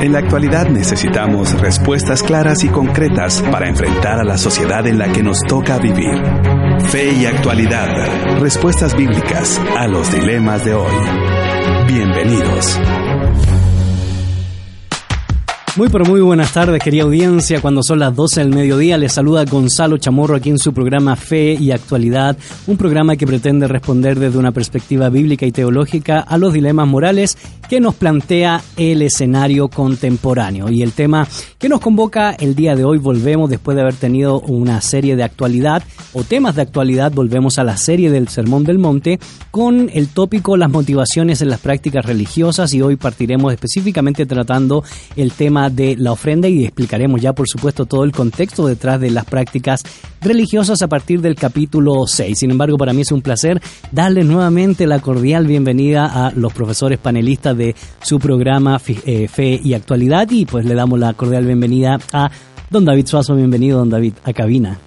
En la actualidad necesitamos respuestas claras y concretas para enfrentar a la sociedad en la que nos toca vivir. Fe y actualidad. Respuestas bíblicas a los dilemas de hoy. Bienvenidos. Muy pero muy buenas tardes, querida audiencia. Cuando son las 12 del mediodía, les saluda Gonzalo Chamorro aquí en su programa Fe y Actualidad, un programa que pretende responder desde una perspectiva bíblica y teológica a los dilemas morales que nos plantea el escenario contemporáneo. Y el tema que nos convoca el día de hoy, volvemos después de haber tenido una serie de actualidad o temas de actualidad, volvemos a la serie del Sermón del Monte con el tópico las motivaciones en las prácticas religiosas y hoy partiremos específicamente tratando el tema de la ofrenda y explicaremos ya por supuesto todo el contexto detrás de las prácticas religiosas a partir del capítulo 6. Sin embargo, para mí es un placer darles nuevamente la cordial bienvenida a los profesores panelistas de su programa eh, Fe y Actualidad y pues le damos la cordial bienvenida a don David Suazo. Bienvenido, don David, a cabina.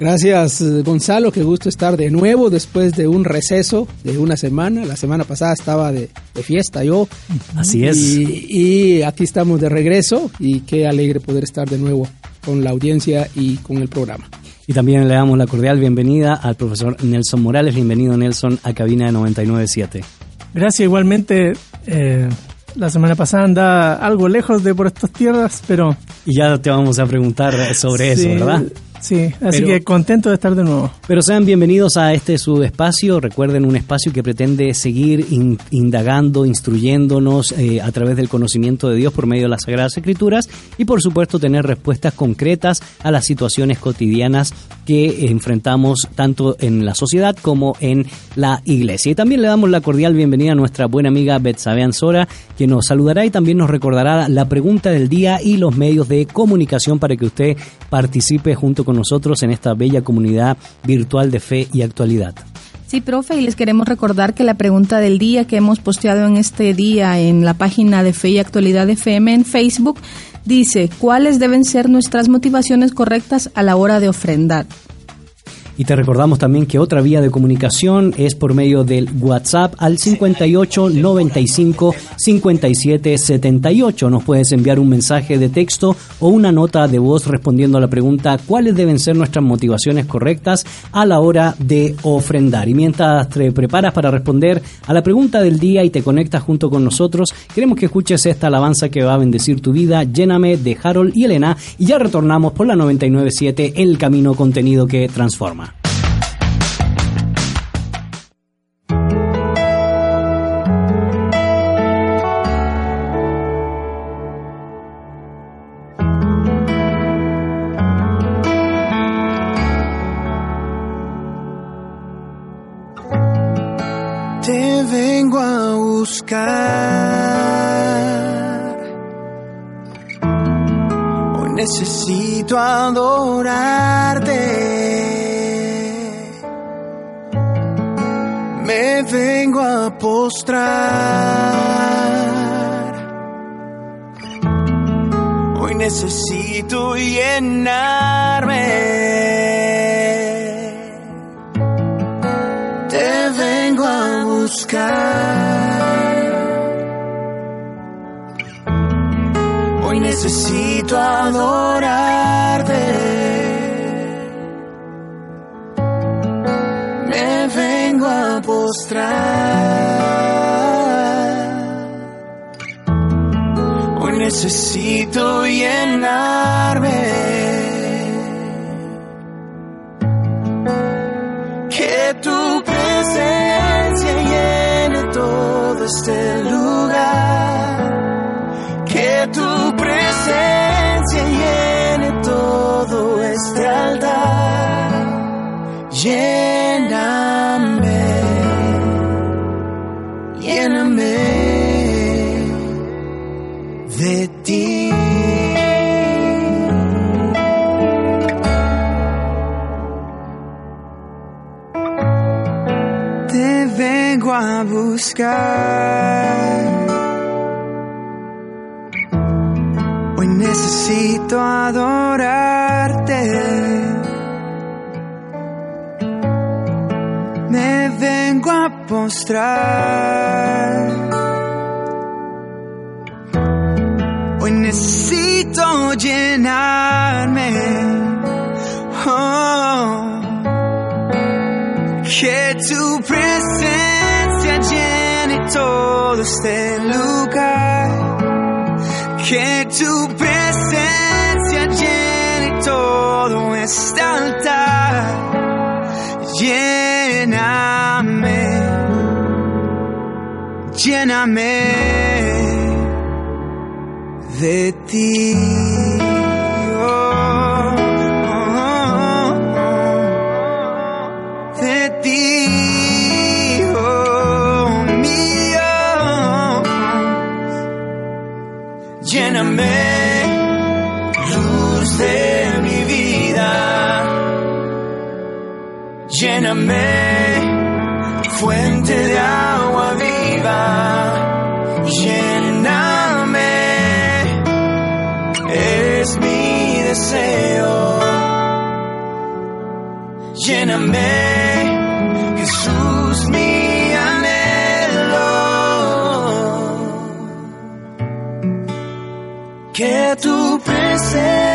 Gracias Gonzalo, qué gusto estar de nuevo después de un receso de una semana. La semana pasada estaba de, fiesta yo. Así es. Y, aquí estamos de regreso y qué alegre poder estar de nuevo con la audiencia y con el programa. Y también le damos la cordial bienvenida al profesor Nelson Morales. Bienvenido Nelson a cabina de 997. Gracias igualmente. Eh, la semana pasada anda algo lejos de por estas tierras, pero... Y ya te vamos a preguntar sobre eso, ¿verdad? Sí, así que contento de estar de nuevo. Pero sean bienvenidos a este su espacio. Recuerden, un espacio que pretende seguir indagando, instruyéndonos eh, a través del conocimiento de Dios por medio de las Sagradas Escrituras y, por supuesto, tener respuestas concretas a las situaciones cotidianas que enfrentamos tanto en la sociedad como en la iglesia. Y también le damos la cordial bienvenida a nuestra buena amiga Betsabe Ansora, que nos saludará y también nos recordará la pregunta del día y los medios de comunicación para que usted participe junto con nosotros en esta bella comunidad virtual de fe y actualidad. Sí, profe, y les queremos recordar que la pregunta del día que hemos posteado en este día en la página de Fe y Actualidad FM en Facebook dice, ¿cuáles deben ser nuestras motivaciones correctas a la hora de ofrendar? Y te recordamos también que otra vía de comunicación es por medio del WhatsApp al 58 95 57 78. Nos puedes enviar un mensaje de texto o una nota de voz respondiendo a la pregunta cuáles deben ser nuestras motivaciones correctas a la hora de ofrendar. Y mientras te preparas para responder a la pregunta del día y te conectas junto con nosotros, queremos que escuches esta alabanza que va a bendecir tu vida. Lléname de Harold y Elena y ya retornamos por la 997 El Camino Contenido que Transforma. Hoy necesito llenarme. Oh, que tu presencia llene todo este lugar. Que tu presencia llene todo este altar. Lléname, lléname de ti. Oh, oh, oh, de ti, oh mío. Lléname, luz de mi vida. Lléname, fuente Lléname, Jesús, mi anhelo. Que tu presencia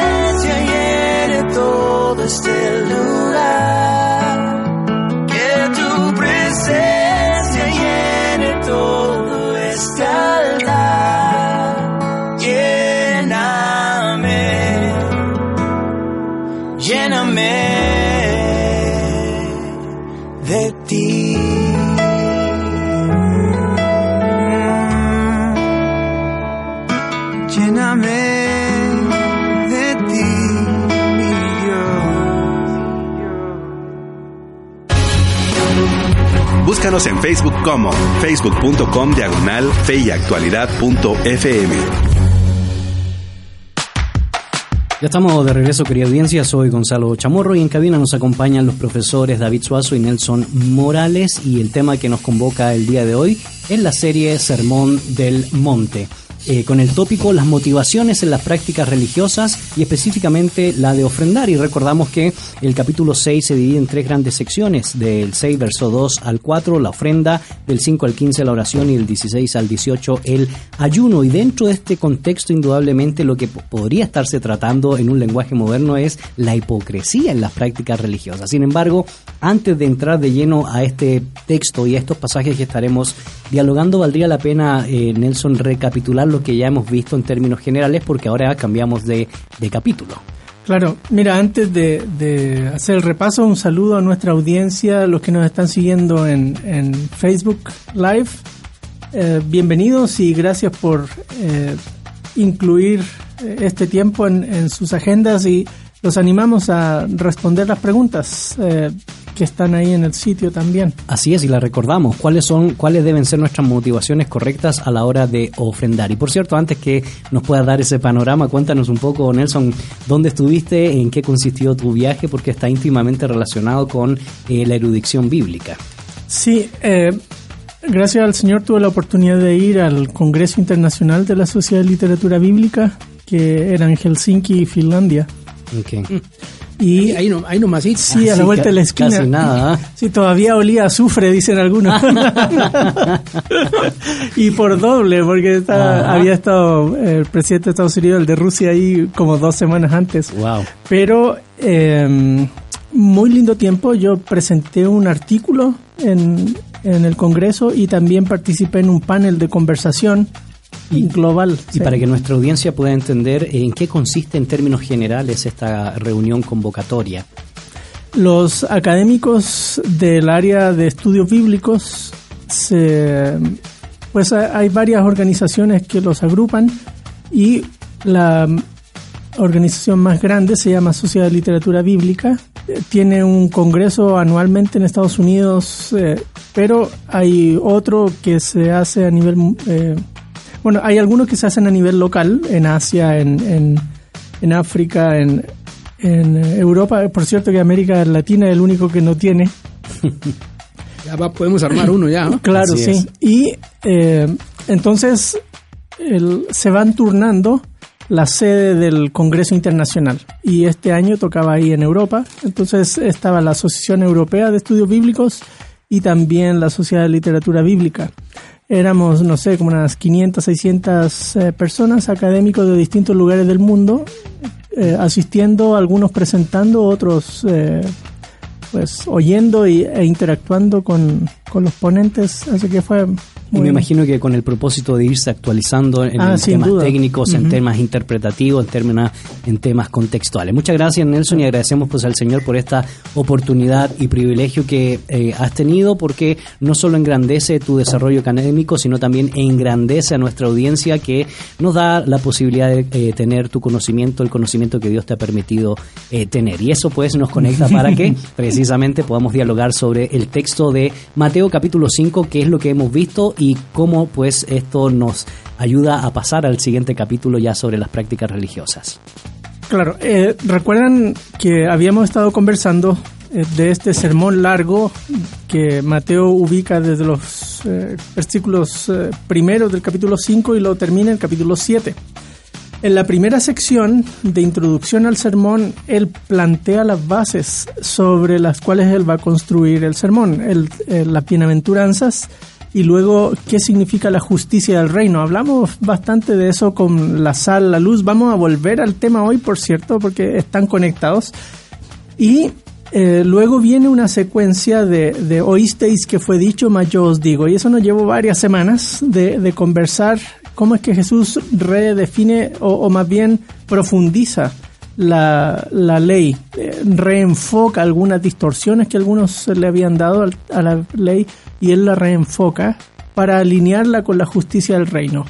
En Facebook como facebook.com diagonal fe y actualidad.fm. Ya estamos de regreso, querida audiencia. Soy Gonzalo Chamorro y en cabina nos acompañan los profesores David Suazo y Nelson Morales. Y el tema que nos convoca el día de hoy es la serie Sermón del Monte. Eh, con el tópico las motivaciones en las prácticas religiosas y específicamente la de ofrendar. Y recordamos que el capítulo 6 se divide en tres grandes secciones, del 6 verso 2 al 4 la ofrenda, del 5 al 15 la oración y del 16 al 18 el ayuno. Y dentro de este contexto indudablemente lo que po- podría estarse tratando en un lenguaje moderno es la hipocresía en las prácticas religiosas. Sin embargo, antes de entrar de lleno a este texto y a estos pasajes que estaremos dialogando, valdría la pena, eh, Nelson, recapitular lo que ya hemos visto en términos generales porque ahora cambiamos de, de capítulo. Claro, mira, antes de, hacer el repaso, un saludo a nuestra audiencia, los que nos están siguiendo en, en Facebook Live. Eh, bienvenidos y gracias por eh, incluir eh, este tiempo en, sus agendas y los animamos a responder las preguntas que están ahí en el sitio también. Así es, y la recordamos. ¿Cuáles son, cuáles deben ser nuestras motivaciones correctas a la hora de ofrendar? Y por cierto, antes que nos puedas dar ese panorama, cuéntanos un poco, Nelson, dónde estuviste, en qué consistió tu viaje, porque está íntimamente relacionado con eh, la erudición bíblica. Sí, eh, gracias al Señor tuve la oportunidad de ir al Congreso Internacional de la Sociedad de Literatura Bíblica, que era en Helsinki, Finlandia. Ok. Y ahí, no, ahí nomás. Sí, Sí, a la vuelta de la esquina. casi nada, ¿ah? Sí, todavía olía a azufre, dicen algunos. y por doble, porque había estado eh, el presidente de Estados Unidos, el de Rusia, ahí como dos semanas antes. Wow. Pero eh, muy lindo tiempo. Yo presenté un artículo en, en el Congreso y también participé en un panel de conversación global. Y Sí. para que nuestra audiencia pueda entender en qué consiste en términos generales esta reunión convocatoria. Los académicos del área de estudios bíblicos, se, pues ha- hay varias organizaciones que los agrupan y la organización más grande se llama Sociedad de Literatura Bíblica. Eh, Tiene un congreso anualmente en Estados Unidos, eh, pero hay otro que se hace a nivel eh, Bueno, hay algunos que se hacen a nivel local, en Asia, en, en, en África, en, en Europa. Por cierto que América Latina es el único que no tiene. Ya va, podemos armar uno ya. ¿no? Claro, Así sí. es. Y eh, entonces el- se van turnando la sede del Congreso Internacional. Y este año tocaba ahí en Europa. Entonces estaba la Asociación Europea de Estudios Bíblicos y también la Sociedad de Literatura Bíblica. Éramos, no sé, como unas 500, 600 eh, personas académicos de distintos lugares del mundo, eh, asistiendo, algunos presentando, otros eh, pues oyendo y, e interactuando con, con los ponentes, así que fue Y me imagino que con el propósito de irse actualizando en, Ah, en temas duda. técnicos, en temas interpretativos, en, términos, en temas contextuales. Muchas gracias Nelson y agradecemos pues al Señor por esta oportunidad y privilegio que eh, has tenido porque no solo engrandece tu desarrollo académico, sino también engrandece a nuestra audiencia que nos da la posibilidad de eh, tener tu conocimiento, el conocimiento que Dios te ha permitido eh, tener. Y eso pues nos conecta para que precisamente podamos dialogar sobre el texto de Mateo capítulo 5, que es lo que hemos visto y cómo pues esto nos ayuda a pasar al siguiente capítulo ya sobre las prácticas religiosas. Claro, eh, recuerdan que habíamos estado conversando eh, de este sermón largo que Mateo ubica desde los eh, versículos eh, primeros del capítulo 5 y lo termina en el capítulo 7. En la primera sección de introducción al sermón, él plantea las bases sobre las cuales él va a construir el sermón, el- las bienaventuranzas y luego qué significa la justicia del reino. Hablamos bastante de eso con la sal, la luz. Vamos a volver al tema hoy, por cierto, porque están conectados. Y eh, luego viene una secuencia de, de oísteis que fue dicho, mas yo os digo. Y eso nos llevó varias semanas de, conversar cómo es que Jesús redefine o, o más bien profundiza la, la ley, eh, reenfoca algunas distorsiones que algunos le habían dado a la ley y él la reenfoca para alinearla con la justicia del reino.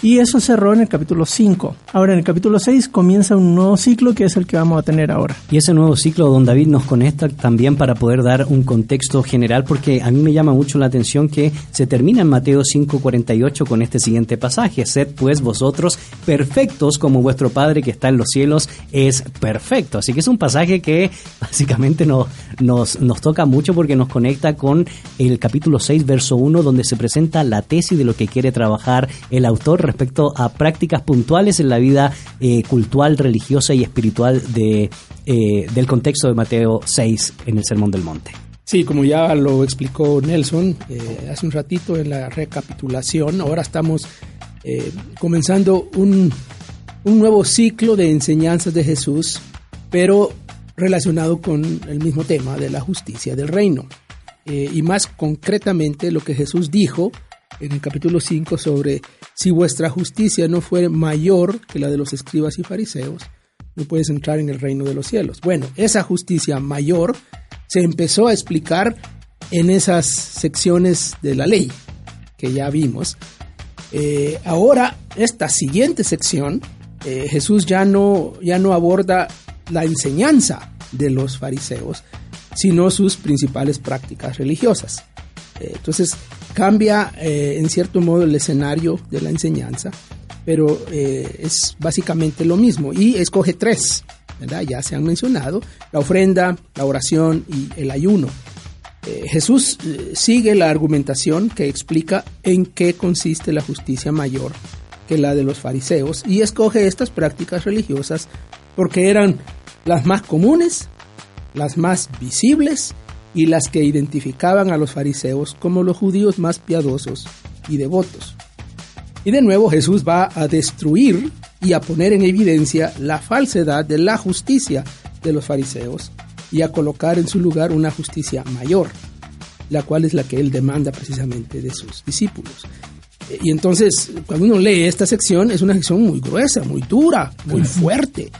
Y eso cerró en el capítulo 5. Ahora en el capítulo 6 comienza un nuevo ciclo que es el que vamos a tener ahora. Y ese nuevo ciclo, don David, nos conecta también para poder dar un contexto general, porque a mí me llama mucho la atención que se termina en Mateo 5:48 con este siguiente pasaje, sed pues vosotros perfectos como vuestro Padre que está en los cielos es perfecto. Así que es un pasaje que básicamente nos, nos, nos toca mucho porque nos conecta con el capítulo 6, verso 1, donde se presenta la tesis de lo que quiere trabajar el autor respecto a prácticas puntuales en la vida eh, cultural, religiosa y espiritual de, eh, del contexto de Mateo 6 en el Sermón del Monte. Sí, como ya lo explicó Nelson eh, hace un ratito en la recapitulación, ahora estamos eh, comenzando un, un nuevo ciclo de enseñanzas de Jesús, pero relacionado con el mismo tema de la justicia del reino. Y más concretamente lo que Jesús dijo en el capítulo 5 sobre si vuestra justicia no fuere mayor que la de los escribas y fariseos, no puedes entrar en el reino de los cielos. Bueno, esa justicia mayor se empezó a explicar en esas secciones de la ley que ya vimos. Eh, ahora, esta siguiente sección, eh, Jesús ya no, ya no aborda la enseñanza de los fariseos, sino sus principales prácticas religiosas. Eh, entonces, cambia eh, en cierto modo el escenario de la enseñanza, pero eh, es básicamente lo mismo. Y escoge tres, ¿verdad? Ya se han mencionado, la ofrenda, la oración y el ayuno. Eh, Jesús sigue la argumentación que explica en qué consiste la justicia mayor que la de los fariseos y escoge estas prácticas religiosas porque eran las más comunes, las más visibles y las que identificaban a los fariseos como los judíos más piadosos y devotos. Y de nuevo Jesús va a destruir y a poner en evidencia la falsedad de la justicia de los fariseos y a colocar en su lugar una justicia mayor, la cual es la que él demanda precisamente de sus discípulos. Eh, Y entonces, cuando uno lee esta sección, es una sección muy gruesa, muy dura, muy fuerte.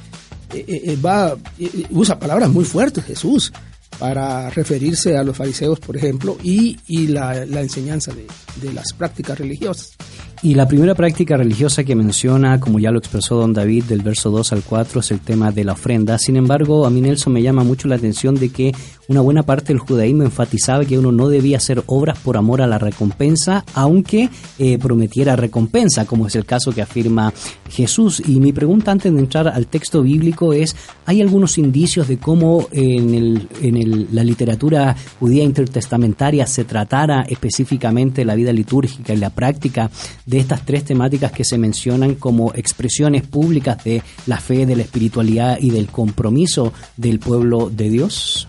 Eh, eh, va, eh, usa palabras muy fuertes Jesús para referirse a los fariseos, por ejemplo, y, y la, la enseñanza de, de las prácticas religiosas. Y la primera práctica religiosa que menciona, como ya lo expresó don David del verso 2 al 4, es el tema de la ofrenda. Sin embargo, a mí Nelson me llama mucho la atención de que una buena parte del judaísmo enfatizaba que uno no debía hacer obras por amor a la recompensa, aunque eh, prometiera recompensa, como es el caso que afirma Jesús. Y mi pregunta antes de entrar al texto bíblico es, ¿hay algunos indicios de cómo en, el, la literatura judía intertestamentaria se tratara específicamente la vida litúrgica y la práctica de estas tres temáticas que se mencionan como expresiones públicas de la fe, de la espiritualidad y del compromiso del pueblo de Dios?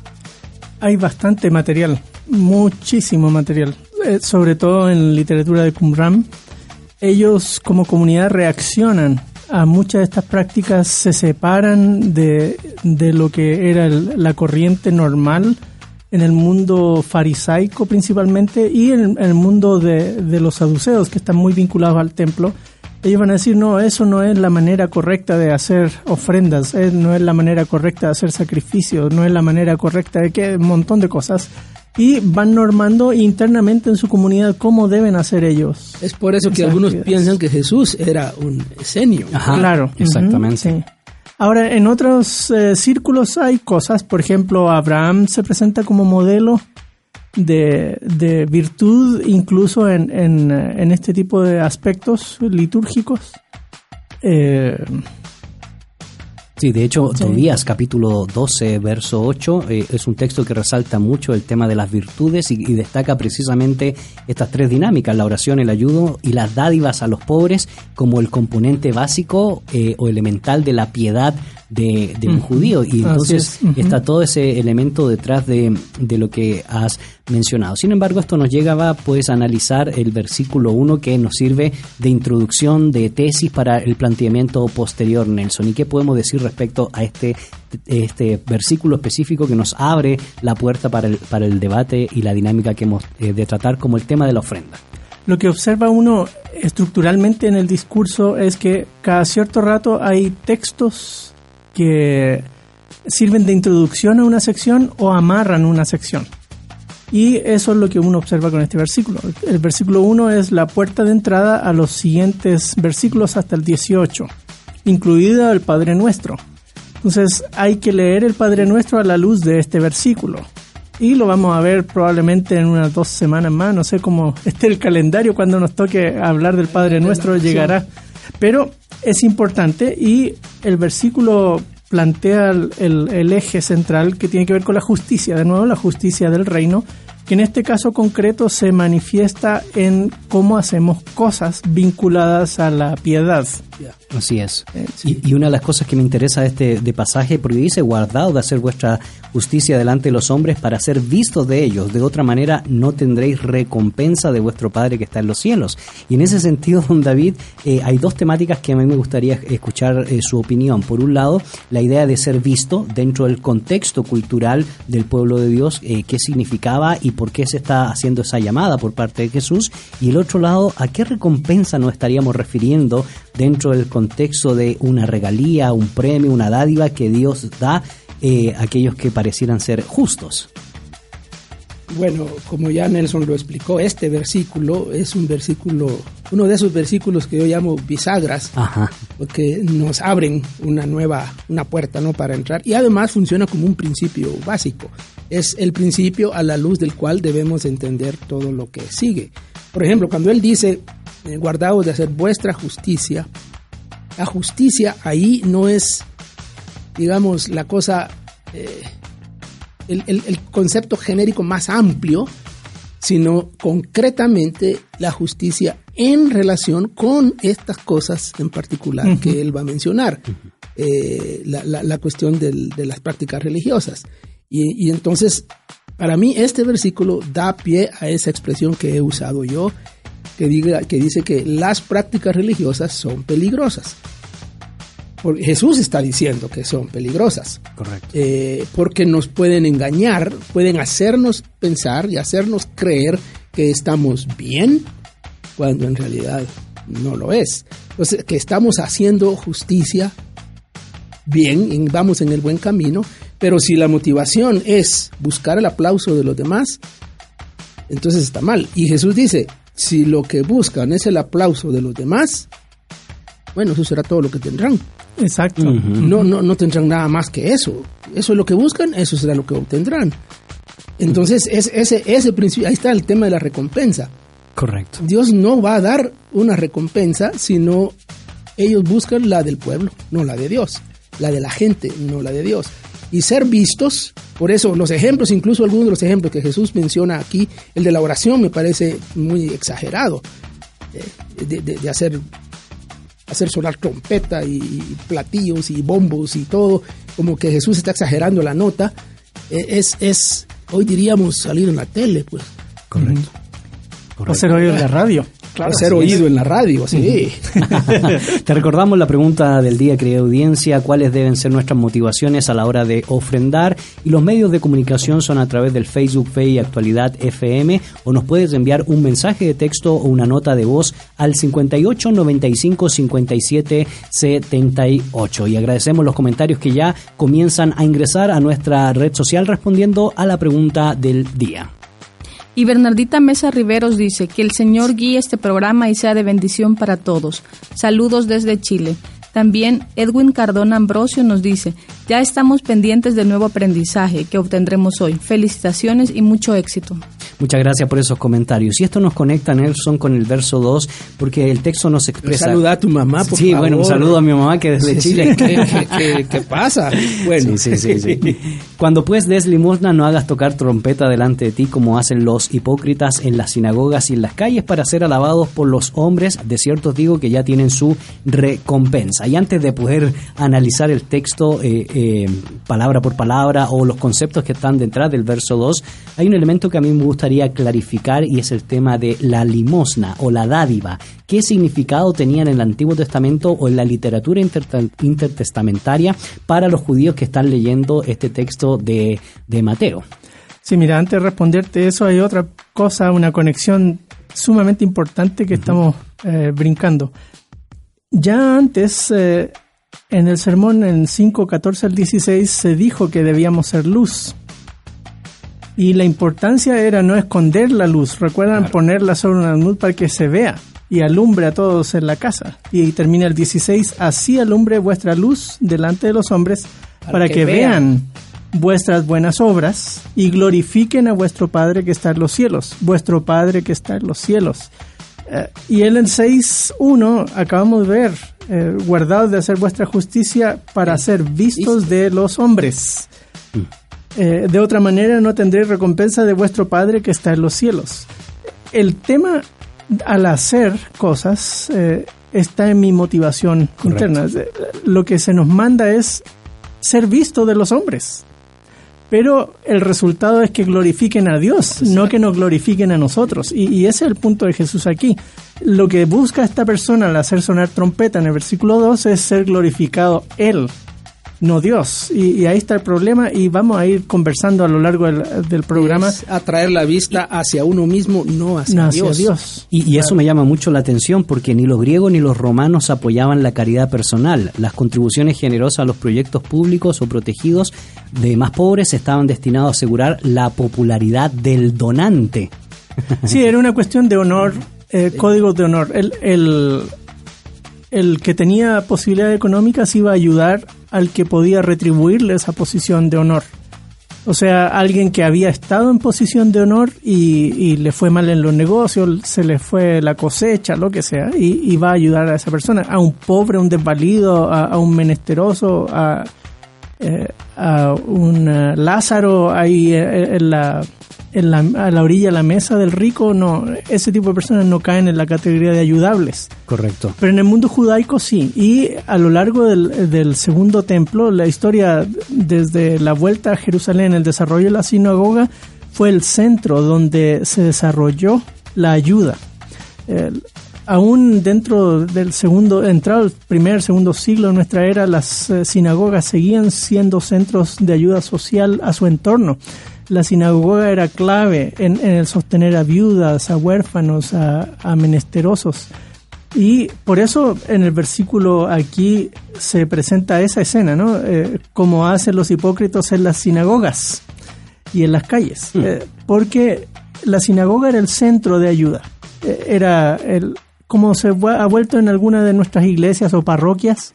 Hay bastante material, muchísimo material, eh, sobre todo en literatura de Qumran. Ellos como comunidad reaccionan a muchas de estas prácticas, se separan de, de lo que era la corriente normal en el mundo farisaico principalmente y en, en el mundo de, de los saduceos que están muy vinculados al templo. Ellos van a decir, no, eso no es la manera correcta de hacer ofrendas, eh, no es la manera correcta de hacer sacrificios, no es la manera correcta de que un montón de cosas. Y van normando internamente en su comunidad cómo deben hacer ellos. Es por eso que algunos piensan que Jesús era un esenio. Ajá, claro, exactamente. ujú, sí. Ahora, en otros eh, círculos hay cosas, por ejemplo, Abraham se presenta como modelo de, de virtud incluso en, en, en este tipo de aspectos litúrgicos. Eh, Sí, de hecho, Sí. Tobías capítulo 12, verso 8, eh, es un texto que resalta mucho el tema de las virtudes y, y destaca precisamente estas tres dinámicas, la oración, el ayudo y las dádivas a los pobres como el componente básico eh, o elemental de la piedad de, de un judío. Y entonces es, está todo ese elemento detrás de, de lo que has mencionado. Sin embargo, esto nos llega pues, a analizar el versículo 1 que nos sirve de introducción, de tesis para el planteamiento posterior, Nelson. ¿Y qué podemos decir respecto a este, este versículo específico que nos abre la puerta para el, para el debate y la dinámica que hemos eh, de tratar como el tema de la ofrenda? Lo que observa uno estructuralmente en el discurso es que cada cierto rato hay textos que sirven de introducción a una sección o amarran una sección. Y eso es lo que uno observa con este versículo. El versículo 1 es la puerta de entrada a los siguientes versículos hasta el 18, incluida el Padre Nuestro. Entonces hay que leer el Padre Nuestro a la luz de este versículo. Y lo vamos a ver probablemente en unas dos semanas más. No sé cómo esté el calendario cuando nos toque hablar del Padre Nuestro llegará. Pero es importante y el versículo plantea el, eje central que tiene que ver con la justicia. De nuevo, la justicia del reino, que en este caso concreto se manifiesta en cómo hacemos cosas vinculadas a la piedad. Así es. Eh, Y, y una de las cosas que me interesa de este de pasaje, porque dice, guardado de hacer vuestra justicia delante de los hombres para ser vistos de ellos. De otra manera, no tendréis recompensa de vuestro Padre que está en los cielos. Y en ese sentido, don David, eh, hay dos temáticas que a mí me gustaría escuchar eh, su opinión. Por un lado, la idea de ser visto dentro del contexto cultural del pueblo de Dios, qué significaba y por qué se está haciendo esa llamada por parte de Jesús. Y el otro lado, a qué recompensa nos estaríamos refiriendo dentro del contexto de una regalía, un premio, una dádiva que Dios da eh, a aquellos que parecieran ser justos. Bueno, como ya Nelson lo explicó, este versículo es un versículo, uno de esos versículos que yo llamo bisagras, Ajá. porque nos abren una nueva, una puerta, ¿no? Para entrar. Y además funciona como un principio básico. Es el principio a la luz del cual debemos entender todo lo que sigue. Por ejemplo, cuando él dice, eh, guardaos de hacer vuestra justicia, la justicia ahí no es, digamos, la cosa, eh, el, el- el concepto genérico más amplio, sino concretamente la justicia en relación con estas cosas en particular que él va a mencionar, Eh, la, la- la cuestión del- de las prácticas religiosas. Y, y entonces, para mí, este versículo da pie a esa expresión que he usado yo, que, diga, que dice que las prácticas religiosas son peligrosas. Porque Jesús está diciendo que son peligrosas Correcto. eh, porque nos pueden engañar, pueden hacernos pensar y hacernos creer que estamos bien cuando en realidad no lo es. Entonces, que estamos haciendo justicia bien, vamos en el buen camino, pero si la motivación es buscar el aplauso de los demás, entonces está mal. Y Jesús dice, si lo que buscan es el aplauso de los demás, bueno, eso será todo lo que tendrán. Exacto. No, no, no tendrán nada más que eso. Eso es lo que buscan, eso será lo que obtendrán. Entonces, es, ese, ese principio, ahí está el tema de la recompensa. Correcto. Dios no va a dar una recompensa, sino ellos buscan la del pueblo, no la de Dios, la de la gente, no la de Dios. Y ser vistos, por eso los ejemplos, incluso algunos de los ejemplos que Jesús menciona aquí, el de la oración me parece muy exagerado, eh, de, de- de hacer, hacer sonar trompeta y, y platillos y bombos y todo, como que Jesús está exagerando la nota, eh, es, es, hoy diríamos salir en la tele, pues. Correcto. O ser oído en la radio. Claro, ser oído en la radio, sí. Te recordamos la pregunta del día, querida audiencia, cuáles deben ser nuestras motivaciones a la hora de ofrendar y los medios de comunicación son a través del Facebook Fe y Actualidad FM o nos puedes enviar un mensaje de texto o una nota de voz al 58 95 57 78 y agradecemos los comentarios que ya comienzan a ingresar a nuestra red social respondiendo a la pregunta del día. Y Bernardita Mesa Riveros dice que el Señor guíe este programa y sea de bendición para todos. Saludos desde Chile. También Edwin Cardona Ambrosio nos dice, ya estamos pendientes del nuevo aprendizaje que obtendremos hoy. Felicitaciones y mucho éxito. Muchas gracias por esos comentarios. Y esto nos conecta, Nelson, con el verso 2, porque el texto nos expresa... Saluda a tu mamá, por Sí, favor. bueno, un saludo a mi mamá que desde Sí, Chile. sí, ¿Qué, qué- qué- qué pasa? Bueno, Sí, sí, sí, sí. Cuando pues des limosna, no hagas tocar trompeta delante de ti como hacen los hipócritas en las sinagogas y en las calles para ser alabados por los hombres. De cierto digo que ya tienen su recompensa. Y antes de poder analizar el texto eh, eh, palabra por palabra o los conceptos que están detrás del verso 2, hay un elemento que a mí me gustaría clarificar y es el tema de la limosna o la dádiva. ¿Qué significado tenían en el Antiguo Testamento o en la literatura intertestamentaria para los judíos que están leyendo este texto de, de Mateo? Sí, mira, antes de responderte eso hay otra cosa, una conexión sumamente importante que estamos eh, brincando. Ya antes, eh, en el sermón en 5, 14 al 16, se dijo que debíamos ser luz. Y la importancia era no esconder la luz. Recuerdan ponerla sobre una luz para que se vea y alumbre a todos en la casa. Y termina el 16, así alumbre vuestra luz delante de los hombres para, que, que vean. vean vuestras buenas obras y glorifiquen a vuestro Padre que está en los cielos. Vuestro Padre que está en los cielos. Eh, y él en 6.1 acabamos de ver, eh, guardados de hacer vuestra justicia para ser vistos de los hombres. Eh, de otra manera no tendréis recompensa de vuestro Padre que está en los cielos. El tema al hacer cosas eh, está en mi motivación interna. Lo que se nos manda es ser visto de los hombres. Pero el resultado es que glorifiquen a Dios, no que nos glorifiquen a nosotros. Y, y ese es el punto de Jesús aquí. Lo que busca esta persona al hacer sonar trompeta en el versículo 2 es ser glorificado Él, no Dios. Y, y ahí está el problema y vamos a ir conversando a lo largo del, del programa es atraer la vista hacia uno mismo, no hacia, no hacia Dios. Dios. Y, y eso me llama mucho la atención porque ni los griegos ni los romanos apoyaban la caridad personal. Las contribuciones generosas a los proyectos públicos o protegidos de más pobres estaban destinados a asegurar la popularidad del donante. Sí, era una cuestión de honor, eh, códigos de honor. El, el, el que tenía posibilidades económicas iba a ayudar al que podía retribuirle esa posición de honor. O sea, alguien que había estado en posición de honor y, le fue mal en los negocios, se le fue la cosecha, lo que sea, y, va a ayudar a esa persona, a un pobre, a un desvalido, a, a un menesteroso, a, eh, a un eh, Lázaro ahí eh, en la, en la, a la orilla de la mesa del rico, no, ese tipo de personas no caen en la categoría de ayudables. Correcto. Pero en el mundo judaico sí. Y a lo largo del, del segundo templo, la historia desde la vuelta a Jerusalén, el desarrollo de la sinagoga, fue el centro donde se desarrolló la ayuda. El- aún dentro del segundo, entrado el primer, segundo siglo de nuestra era, las eh, sinagogas seguían siendo centros de ayuda social a su entorno. La sinagoga era clave en, en el sostener a viudas, a huérfanos, a, a menesterosos. Y por eso en el versículo aquí se presenta esa escena, ¿no? Eh, como hacen los hipócritas en las sinagogas y en las calles. Eh, porque la sinagoga era el centro de ayuda. Eh, era el, como se ha vuelto en alguna de nuestras iglesias o parroquias,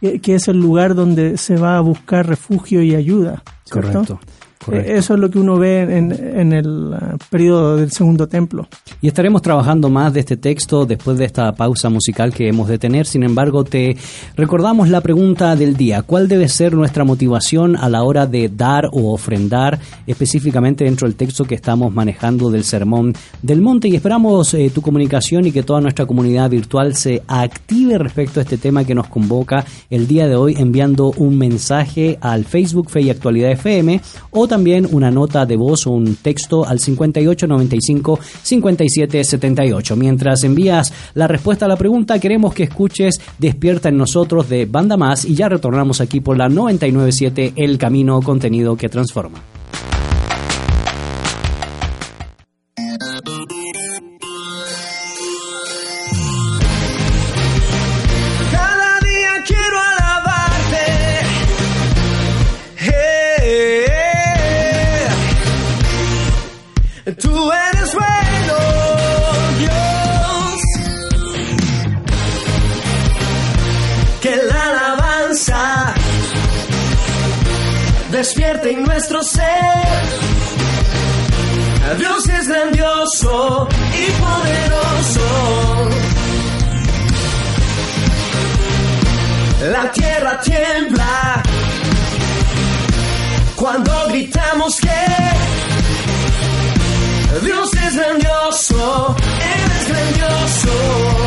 que es el lugar donde se va a buscar refugio y ayuda. ¿cierto? Correcto. Eh, Eso es lo que uno ve en, en el uh, periodo del segundo templo. Y estaremos trabajando más de este texto después de esta pausa musical que hemos de tener. Sin embargo, te recordamos la pregunta del día. ¿Cuál debe ser nuestra motivación a la hora de dar o ofrendar específicamente dentro del texto que estamos manejando del Sermón del Monte? Y esperamos eh, tu comunicación y que toda nuestra comunidad virtual se active respecto a este tema que nos convoca el día de hoy enviando un mensaje al Facebook Fe y Actualidad FM o también una nota de voz o un texto al 5895 5778. Mientras envías la respuesta a la pregunta, queremos que escuches Despierta en nosotros de Banda Más y ya retornamos aquí por la 997 El Camino Contenido que Transforma. Tiembla cuando gritamos que Dios es grandioso, eres grandioso.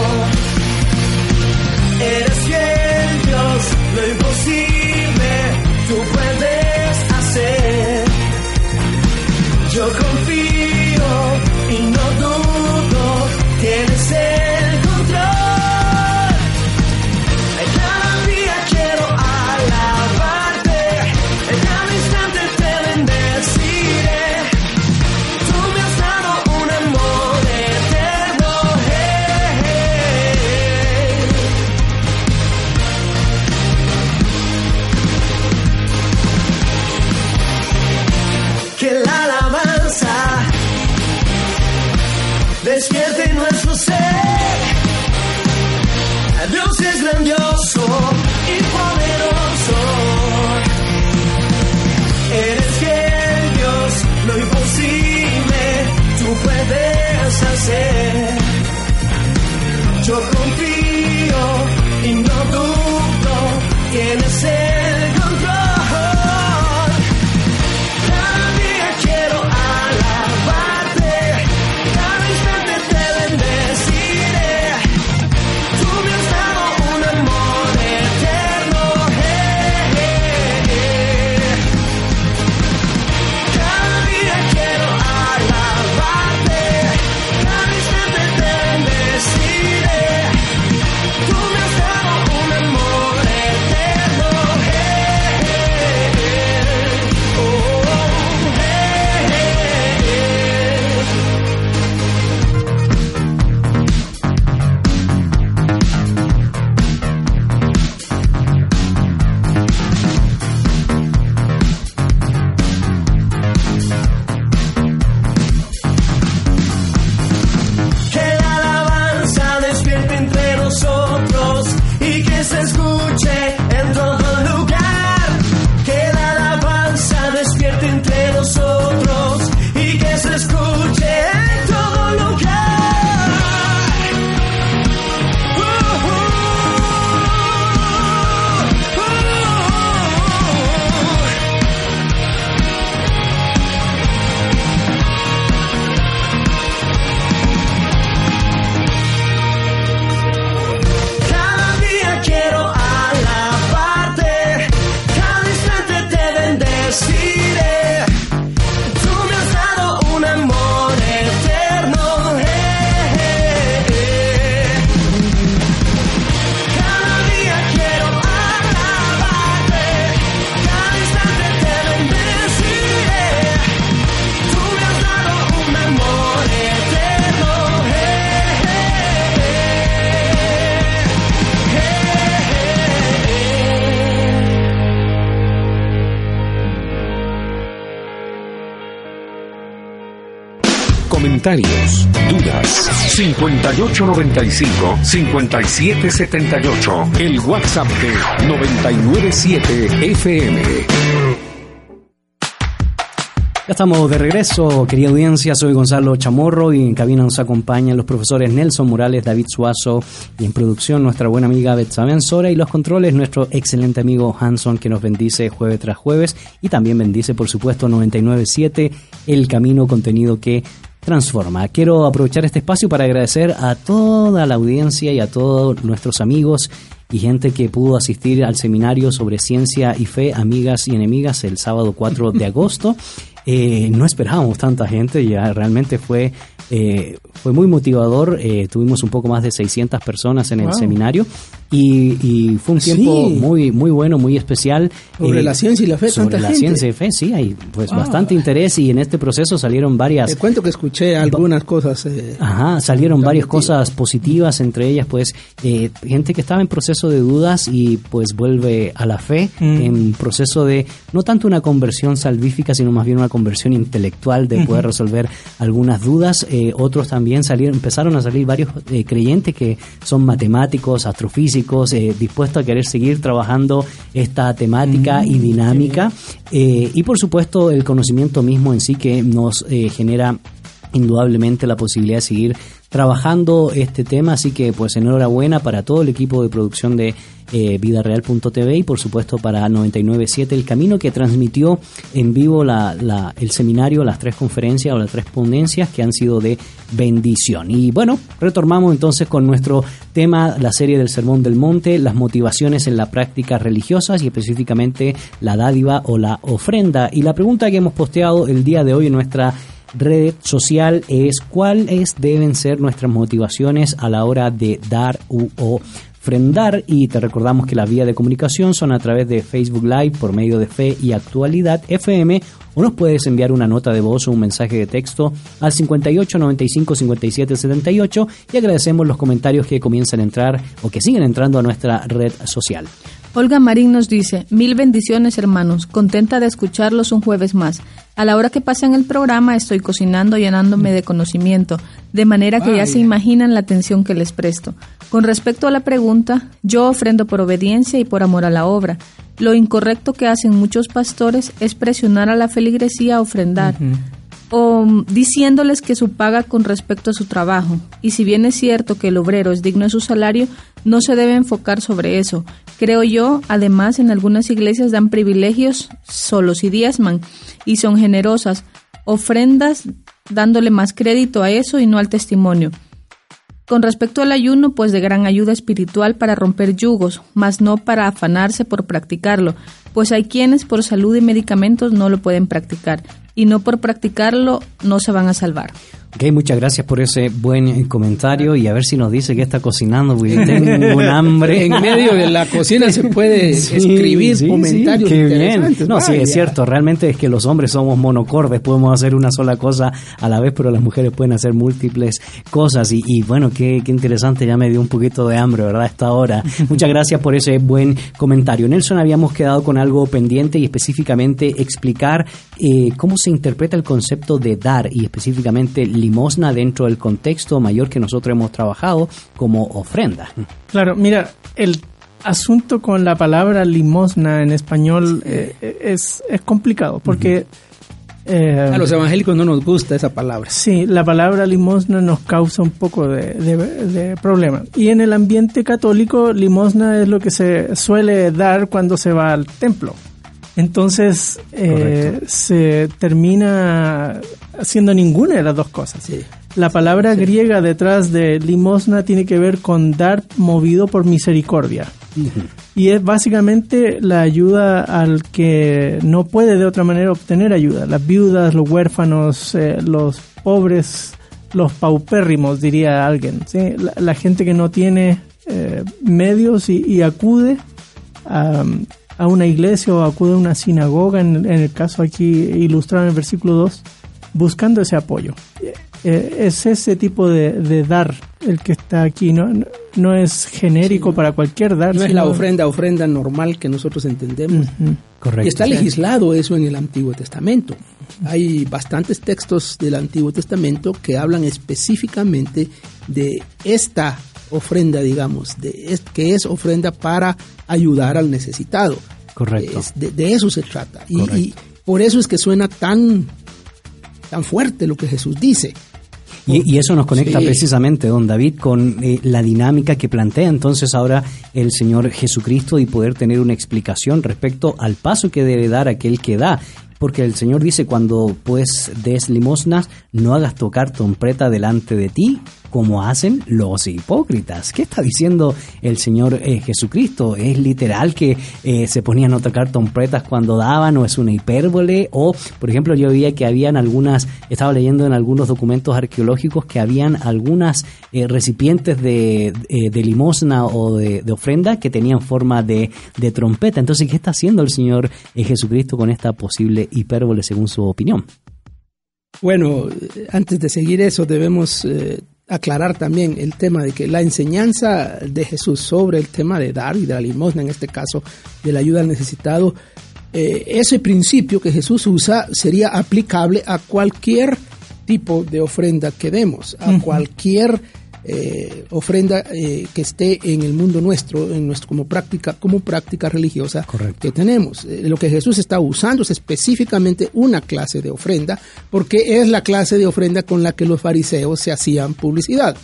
5895-5778. El WhatsApp de 997 FM. Ya estamos de regreso, querida audiencia. Soy Gonzalo Chamorro y en cabina nos acompañan los profesores Nelson Morales, David Suazo y en producción nuestra buena amiga Betsaben Sora y los controles nuestro excelente amigo Hanson que nos bendice jueves tras jueves y también bendice, por supuesto, 997 El Camino, contenido que transforma. Quiero aprovechar este espacio para agradecer a toda la audiencia y a todos nuestros amigos y gente que pudo asistir al seminario sobre ciencia y fe, amigas y enemigas, el sábado 4 de agosto. Eh, no esperábamos tanta gente, ya realmente fue, eh, fue muy motivador. Eh, tuvimos un poco más de 600 personas en el Wow. seminario y, y fue un tiempo Sí. muy, muy bueno, muy especial. Sobre Eh, la ciencia y la fe, Sobre tanta la gente. ciencia y fe, sí, hay pues Ah. bastante interés y en este proceso salieron varias Te cuento que escuché algunas cosas. eh, Ajá, salieron varias cosas positivas, entre ellas pues eh, gente que estaba en proceso de dudas y pues vuelve a la fe, Mm. en proceso de no tanto una conversión salvífica, sino más bien una conversión intelectual de poder resolver algunas dudas. Eh, otros también salieron, empezaron a salir varios eh, creyentes que son matemáticos, astrofísicos, eh, dispuestos a querer seguir trabajando esta temática y dinámica. Y por supuesto el conocimiento mismo en sí que nos genera indudablemente la posibilidad de seguir trabajando este tema, así que pues enhorabuena para todo el equipo de producción de eh, vidareal.tv y por supuesto para 997 El Camino que transmitió en vivo la, el seminario, las tres conferencias o las tres ponencias que han sido de bendición. Y bueno, retomamos entonces con nuestro tema, la serie del Sermón del Monte, las motivaciones en la práctica religiosas y específicamente la dádiva o la ofrenda. Y la pregunta que hemos posteado el día de hoy en nuestra red social es cuáles deben ser nuestras motivaciones a la hora de dar u ofrendar y te recordamos que las vías de comunicación son a través de Facebook Live por medio de Fe y Actualidad FM o nos puedes enviar una nota de voz o un mensaje de texto al 58 95 57 78 y agradecemos los comentarios que comienzan a entrar o que siguen entrando a nuestra red social. Olga Marín nos dice, mil bendiciones hermanos, contenta de escucharlos un jueves más. A la hora que pasan el programa estoy cocinando llenándome de conocimiento, de manera que ya se imaginan la atención que les presto. Con respecto a la pregunta, yo ofrendo por obediencia y por amor a la obra. Lo incorrecto que hacen muchos pastores es presionar a la feligresía a ofrendar o mm, diciéndoles que su paga con respecto a su trabajo. Y si bien es cierto que el obrero es digno de su salario, no se debe enfocar sobre eso. Creo yo, además, en algunas iglesias dan privilegios solos y diezman y son generosas, ofrendas dándole más crédito a eso y no al testimonio. Con respecto al ayuno, pues de gran ayuda espiritual para romper yugos, mas no para afanarse por practicarlo, pues hay quienes por salud y medicamentos no lo pueden practicar, y no por practicarlo no se van a salvar. Ok, muchas gracias por ese buen comentario y a ver si nos dice que está cocinando, porque tengo un hambre. En medio de la cocina se puede Sí, escribir sí, comentarios sí, qué bien. No, sí, Vaya. es cierto. Realmente es que los hombres somos monocordes, podemos hacer una sola cosa a la vez, pero las mujeres pueden hacer múltiples cosas. Y, y bueno, qué, qué interesante, ya me dio un poquito de hambre, ¿verdad? A esta hora. Muchas gracias por ese buen comentario. Nelson, habíamos quedado con algo pendiente y específicamente explicar eh, cómo se interpreta el concepto de dar y específicamente limosna dentro del contexto mayor que nosotros hemos trabajado como ofrenda. Claro, mira, el asunto con la palabra limosna en español eh, es, es complicado porque... eh, A los evangélicos no nos gusta esa palabra. Sí, la palabra limosna nos causa un poco de, de, de problema. Y en el ambiente católico, limosna es lo que se suele dar cuando se va al templo. Entonces, eh, se termina haciendo ninguna de las dos cosas. Sí. La palabra griega detrás de limosna tiene que ver con dar movido por misericordia. Y es básicamente la ayuda al que no puede de otra manera obtener ayuda. Las viudas, los huérfanos, eh, los pobres, los paupérrimos, diría alguien. ¿sí? La, la gente que no tiene eh, medios y, y acude a, a una iglesia o acude a una sinagoga, en, en el caso aquí ilustrado en el versículo 2, buscando ese apoyo. Eh, es ese tipo de, de dar el que está aquí, no, no, no es genérico para cualquier dar. No es la ofrenda, ofrenda normal que nosotros entendemos. Correcto. Y está legislado eso en el Antiguo Testamento. Hay bastantes textos del Antiguo Testamento que hablan específicamente de esta ofrenda, digamos, de es- que es ofrenda para ayudar al necesitado. Correcto. Es- de, de eso se trata. Y, y por eso es que suena tan tan fuerte lo que Jesús dice. Y, y eso nos conecta Sí. precisamente, don David, con eh, la dinámica que plantea entonces ahora el Señor Jesucristo y poder tener una explicación respecto al paso que debe dar aquel que da. Porque el Señor dice, cuando pues des limosnas, no hagas tocar trompeta delante de ti, como hacen los hipócritas. ¿Qué está diciendo el Señor eh, Jesucristo? ¿Es literal que eh, se ponían a tocar trompetas cuando daban o es una hipérbole? O, por ejemplo, yo veía que habían algunas, estaba leyendo en algunos documentos arqueológicos que habían algunas eh, recipientes de, limosna o de, ofrenda que tenían forma de, trompeta. Entonces, ¿qué está haciendo el Señor Jesucristo con esta posible hipérbole según su opinión? Bueno, antes de seguir eso debemos aclarar también el tema de que la enseñanza de Jesús sobre el tema de dar y de la limosna, en este caso de la ayuda al necesitado, eh, ese principio que Jesús usa sería aplicable a cualquier tipo de ofrenda que demos, a cualquier eh, ofrenda eh, que esté en el mundo nuestro, en nuestro como práctica, como práctica religiosa Correcto. que tenemos. Eh, lo que Jesús está usando es específicamente una clase de ofrenda, porque es la clase de ofrenda con la que los fariseos se hacían publicidad.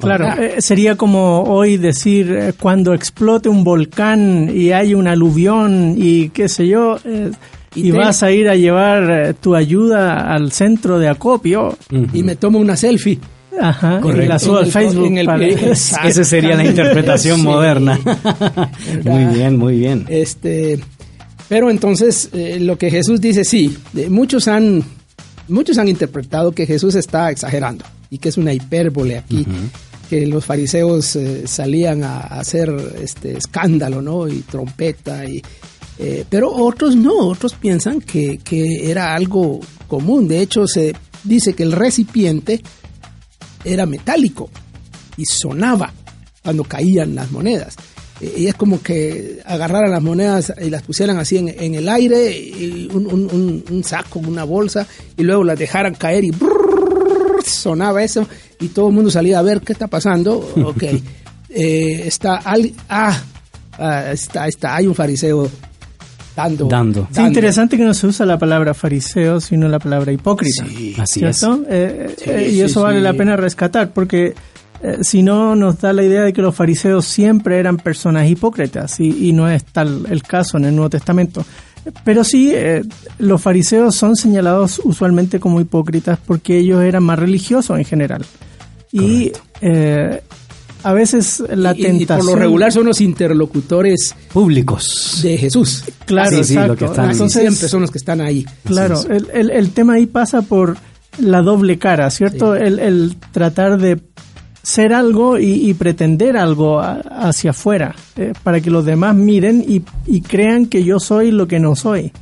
Claro, eh, sería como hoy decir eh, cuando explote un volcán y hay un aluvión y qué sé yo, eh, Y y, te- vas a ir a llevar tu ayuda al centro de acopio. Y me tomo una selfie. Ajá, Correcto. y la subo En al el- Facebook. en el- para-. Esa sería la interpretación Sí. moderna. muy bien, muy bien. Este, pero entonces eh, lo que Jesús dice, sí, eh, muchos han, muchos han interpretado que Jesús está exagerando y que es una hipérbole aquí, que los fariseos eh, salían a, a hacer este escándalo, ¿no? Y trompeta y eh, pero otros no, otros piensan que, que era algo común. De hecho, se dice que el recipiente era metálico y sonaba cuando caían las monedas. Eh, Y es como que agarraran las monedas y las pusieran así en, en el aire, y un, un- un- un saco, una bolsa, y luego las dejaran caer y sonaba eso, y todo el mundo salía a ver qué está pasando. Ok, Eh, está, al- ah, ah, está, está, hay un fariseo dando. Dando. Es interesante que no se usa la palabra fariseo, sino la palabra hipócrita. Sí. Así ¿cierto? Eh, Sí, eh, y sí, eso vale sí. la pena rescatar, porque eh, si no nos da la idea de que los fariseos siempre eran personas hipócritas, y, y no es tal el caso en el Nuevo Testamento. Pero sí, eh, los fariseos son señalados usualmente como hipócritas porque ellos eran más religiosos en general. Y eh, a veces la Y- y tentación... por lo regular son los interlocutores Públicos. de Jesús. Claro, Sí, sí, lo exacto. que están- Entonces, siempre son los que están ahí. Claro, el, el, el tema ahí pasa por la doble cara, ¿cierto? El, el tratar de ser algo y, y pretender algo a- hacia afuera, eh, para que los demás miren y, y crean que yo soy lo que no soy.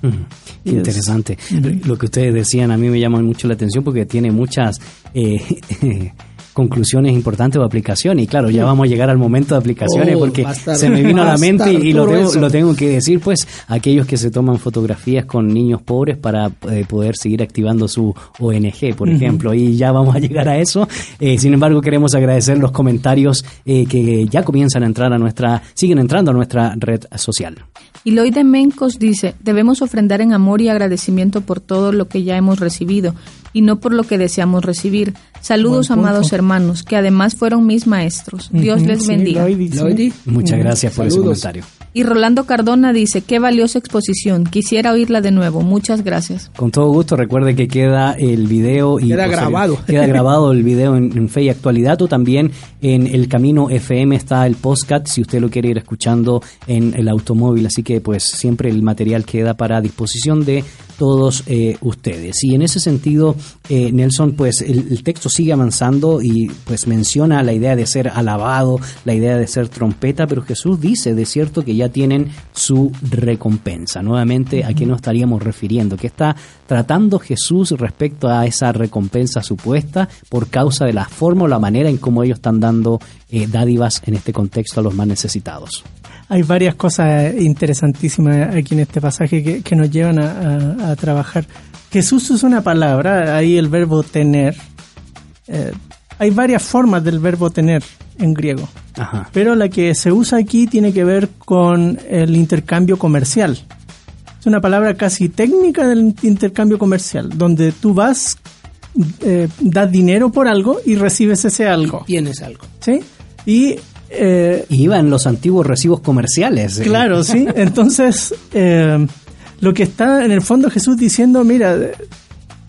Qué interesante. Lo que ustedes decían a mí me llama mucho la atención porque tiene muchas eh, conclusiones importantes o aplicaciones. Y claro, ya vamos a llegar al momento de aplicaciones Oh, porque se me vino a la mente y, y lo, tengo, lo tengo que decir, pues, aquellos que se toman fotografías con niños pobres para eh, poder seguir activando su ONG, por ejemplo. Y ya vamos a llegar a eso. Eh, sin embargo, queremos agradecer los comentarios eh, que ya comienzan a entrar a nuestra, siguen entrando a nuestra red social. Eloy de Mencos dice, debemos ofrendar en amor y agradecimiento por todo lo que ya hemos recibido y no por lo que deseamos recibir. Saludos, amados hermanos, que además fueron mis maestros. Dios les sí, bendiga. Muchas gracias por ese Saludos. comentario. Y Rolando Cardona dice, qué valiosa exposición, quisiera oírla de nuevo, muchas gracias. Con todo gusto, recuerde que queda el video y Queda grabado. Queda grabado el video en, en Fe y Actualidad o también en El Camino FM está el postcat si usted lo quiere ir escuchando en el automóvil, así que pues siempre el material queda para disposición de todos eh, ustedes. Y en ese sentido, eh, Nelson, pues el, el texto sigue avanzando y pues menciona la idea de ser alabado, la idea de ser trompeta, pero Jesús dice de cierto que ya tienen su recompensa. Nuevamente, ¿a qué nos estaríamos refiriendo? ¿Qué está tratando Jesús respecto a esa recompensa supuesta por causa de la forma o la manera en cómo ellos están dando eh, dádivas en este contexto a los más necesitados? Hay varias cosas interesantísimas aquí en este pasaje que, que nos llevan a, a- a trabajar. Jesús usa una palabra, ahí el verbo tener. Eh, hay varias formas del verbo tener en griego, Ajá. pero la que se usa aquí tiene que ver con el intercambio comercial. Es una palabra casi técnica del intercambio comercial, donde tú vas eh, das dinero por algo y recibes ese algo. Tienes algo. ¿Sí? Y eh, Iba en los antiguos recibos comerciales. eh. Claro, sí. Entonces, eh, lo que está en el fondo Jesús diciendo, mira,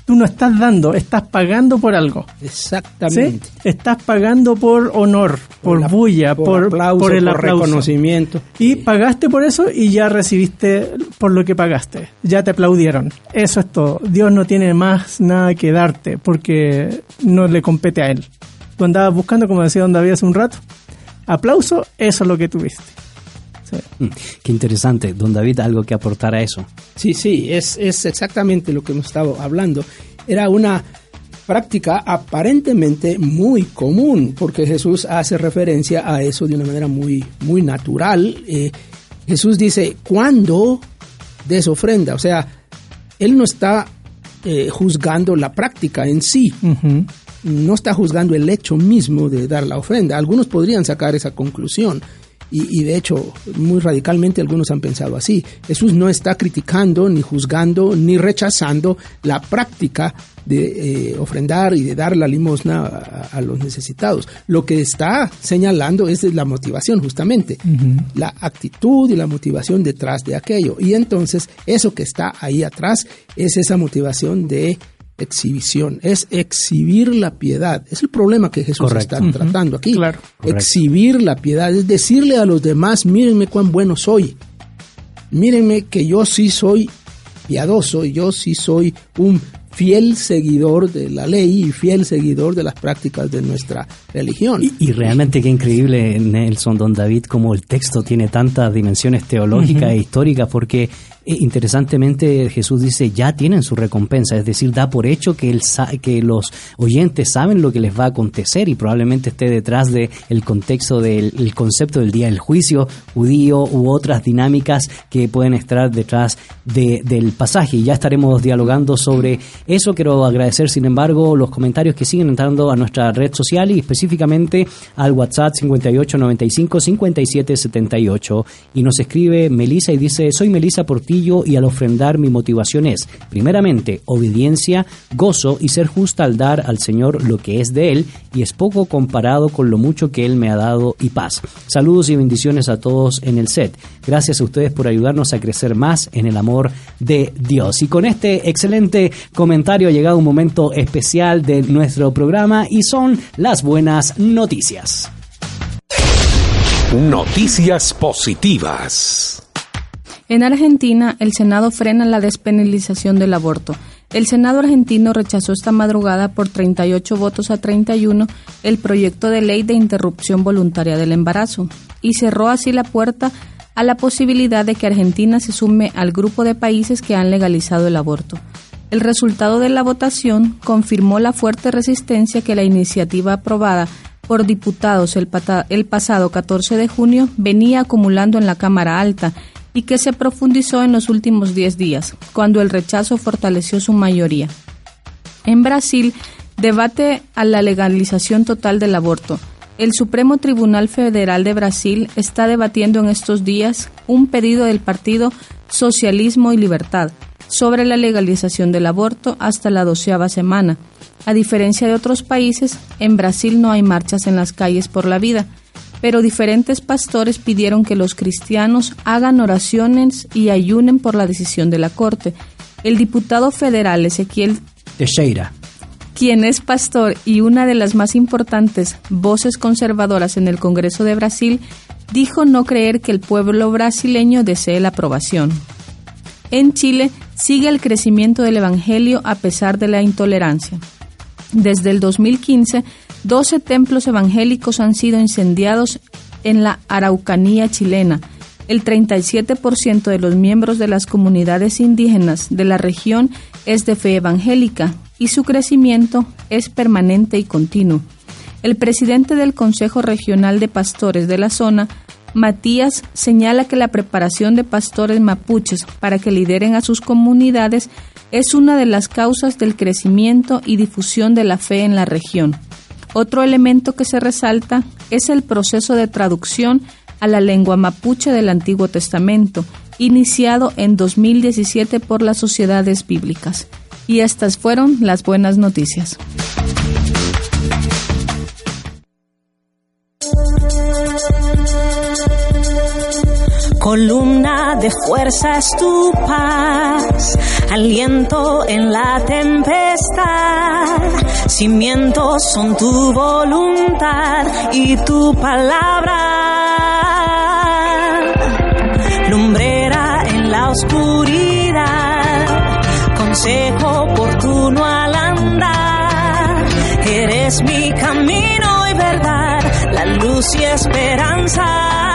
tú no estás dando, estás pagando por algo. ¿sí? Exactamente. Estás pagando por honor, por, la- bulla, por, aplauso, por el aplauso. reconocimiento. Y pagaste por eso y ya recibiste por lo que pagaste. Ya te aplaudieron. Eso es todo. Dios no tiene más nada que darte porque no le compete a Él. Tú andabas buscando, como decía Don David hace un rato, aplauso, eso es lo que tuviste. Sí. Mm, Qué interesante. Don David, algo que aportar a eso. Sí, sí, es, es exactamente lo que hemos estado hablando. Era una práctica aparentemente muy común, porque Jesús hace referencia a eso de una manera muy, muy natural. Eh, Jesús dice, ¿cuándo des ofrenda? O sea, Él no está eh, juzgando la práctica en sí, Ujú. no está juzgando el hecho mismo de dar la ofrenda. Algunos podrían sacar esa conclusión. Y, y de hecho, muy radicalmente algunos han pensado así. Jesús no está criticando, ni juzgando, ni rechazando la práctica de eh, ofrendar y de dar la limosna a, a los necesitados. Lo que está señalando es la motivación, justamente. La actitud y la motivación detrás de aquello. Y entonces, eso que está ahí atrás es esa motivación de exhibición, es exhibir la piedad. Es el problema que Jesús Correcto. está tratando aquí. Claro. Exhibir la piedad, es decirle a los demás, mírenme cuán bueno soy. Mírenme que yo sí soy piadoso, yo sí soy un fiel seguidor de la ley y fiel seguidor de las prácticas de nuestra religión. Y, y realmente qué increíble, Nelson, Don David, como el texto tiene tantas dimensiones teológicas e históricas, porque interesantemente Jesús dice, ya tienen su recompensa, es decir, da por hecho que, sa- que los oyentes saben lo que les va a acontecer y probablemente esté detrás del el contexto del el concepto del día del juicio judío u otras dinámicas que pueden estar detrás de- del pasaje. Y ya estaremos dialogando sobre eso. Quiero agradecer, sin embargo, los comentarios que siguen entrando a nuestra red social y específicamente al WhatsApp 5895 5778. Y nos escribe Melisa y dice, soy Melisa Portillo y al ofrendar mi motivación es, primeramente, obediencia, gozo y ser justa al dar al Señor lo que es de Él y es poco comparado con lo mucho que Él me ha dado y paz. Saludos y bendiciones a todos en el set. Gracias a ustedes por ayudarnos a crecer más en el amor de Dios. Y con este excelente comentario ha llegado un momento especial de nuestro programa y son las buenas noticias. Noticias positivas. En Argentina, el Senado frena la despenalización del aborto. El Senado argentino rechazó esta madrugada por 38 votos a 31 el proyecto de ley de interrupción voluntaria del embarazo y cerró así la puerta a la posibilidad de que Argentina se sume al grupo de países que han legalizado el aborto. El resultado de la votación confirmó la fuerte resistencia que la iniciativa aprobada por diputados el, el pasado 14 de junio venía acumulando en la Cámara Alta y que se profundizó en los últimos 10 días, cuando el rechazo fortaleció su mayoría. En Brasil, debate a la legalización total del aborto. El Supremo Tribunal Federal de Brasil está debatiendo en estos días un pedido del partido Socialismo y Libertad sobre la legalización del aborto hasta la doceava semana. A diferencia de otros países, en Brasil no hay marchas en las calles por la vida, pero diferentes pastores pidieron que los cristianos hagan oraciones y ayunen por la decisión de la Corte. El diputado federal Ezequiel Teixeira. quien es pastor y una de las más importantes voces conservadoras en el Congreso de Brasil, dijo no creer que el pueblo brasileño desee la aprobación. En Chile sigue el crecimiento del Evangelio a pesar de la intolerancia. Desde el 2015, 12 templos evangélicos han sido incendiados en la Araucanía chilena. El 37% de los miembros de las comunidades indígenas de la región es de fe evangélica y su crecimiento es permanente y continuo. El presidente del Consejo Regional de Pastores de la zona, Matías, señala que la preparación de pastores mapuches para que lideren a sus comunidades es una de las causas del crecimiento y difusión de la fe en la región. Otro elemento que se resalta es el proceso de traducción a la lengua mapuche del Antiguo Testamento, iniciado en 2017 por las sociedades bíblicas. Y estas fueron las buenas noticias. Columna de fuerza es tu paz, aliento en la tempestad, cimientos son tu voluntad y tu palabra. Lumbrera en la oscuridad, consejo oportuno al andar, eres mi camino y verdad, la luz y esperanza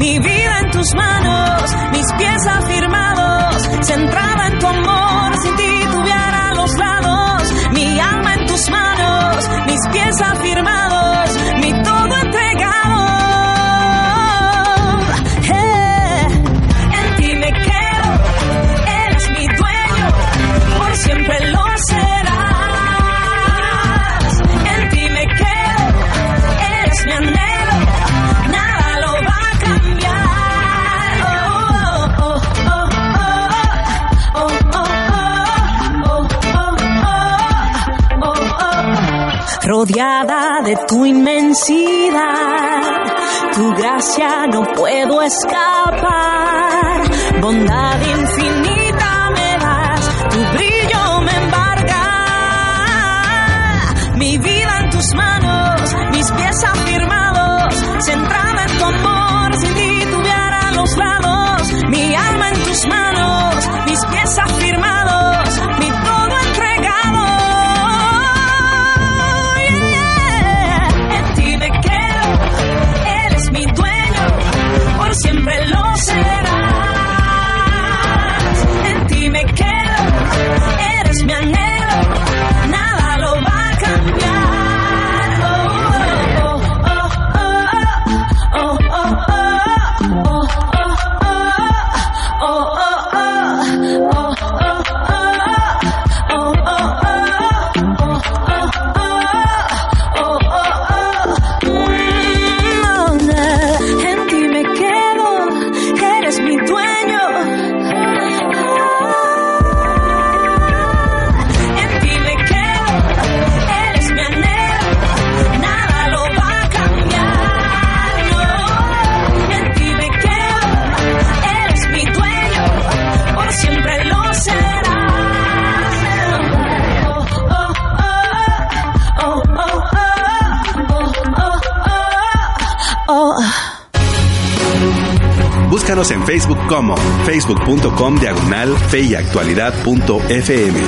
mi vida en tus manos, mis pies afirmados, centrada en tu amor, sin titubear a los lados, mi alma en tus manos, mis pies afirmados, Rodeada de tu inmensidad, tu gracia no puedo escapar. Bondad infinita en Facebook como facebook.com diagonal fe y actualidad punto FM.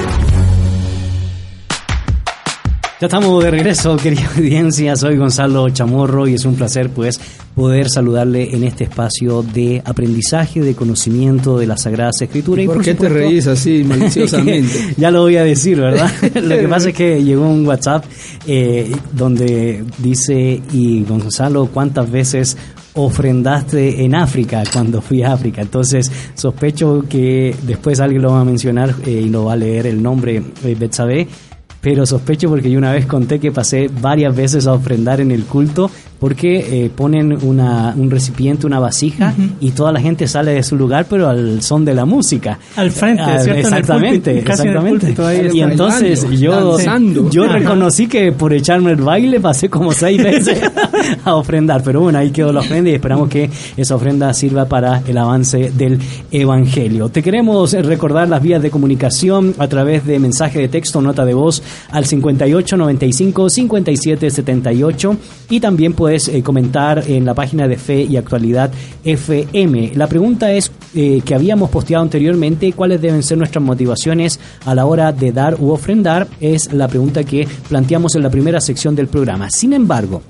Ya estamos de regreso, querida audiencia. Soy Gonzalo Chamorro y es un placer, pues, poder saludarle en este espacio de aprendizaje, de conocimiento de las Sagradas Escrituras. y, ¿Por qué te reís así maliciosamente? ya lo voy a decir, ¿verdad? lo que pasa es que llegó un WhatsApp eh, donde dice, y Gonzalo, ¿cuántas veces ofrendaste en África cuando fui a África? Entonces, sospecho que después alguien lo va a mencionar eh, y lo va a leer el nombre eh, Betsabé pero sospecho porque yo una vez conté que pasé varias veces a ofrendar en el culto porque eh, ponen una, un recipiente, una vasija y toda la gente sale de su lugar pero al son de la música. Al frente, Ah, ¿cierto? En el Exactamente, en el exactamente. púlpito, ahí y entonces yo, danzando. yo reconocí que por echarme el baile pasé como seis veces a ofrendar, pero bueno, ahí quedó la ofrenda y esperamos que esa ofrenda sirva para el avance del Evangelio. Te queremos recordar las vías de comunicación a través de mensaje de texto, nota de voz al 58 95 57 78 y también puedes eh, comentar en la página de Fe y Actualidad FM. La pregunta es eh, que habíamos posteado anteriormente, ¿cuáles deben ser nuestras motivaciones a la hora de dar u ofrendar? Es la pregunta que planteamos en la primera sección del programa. Sin embargo,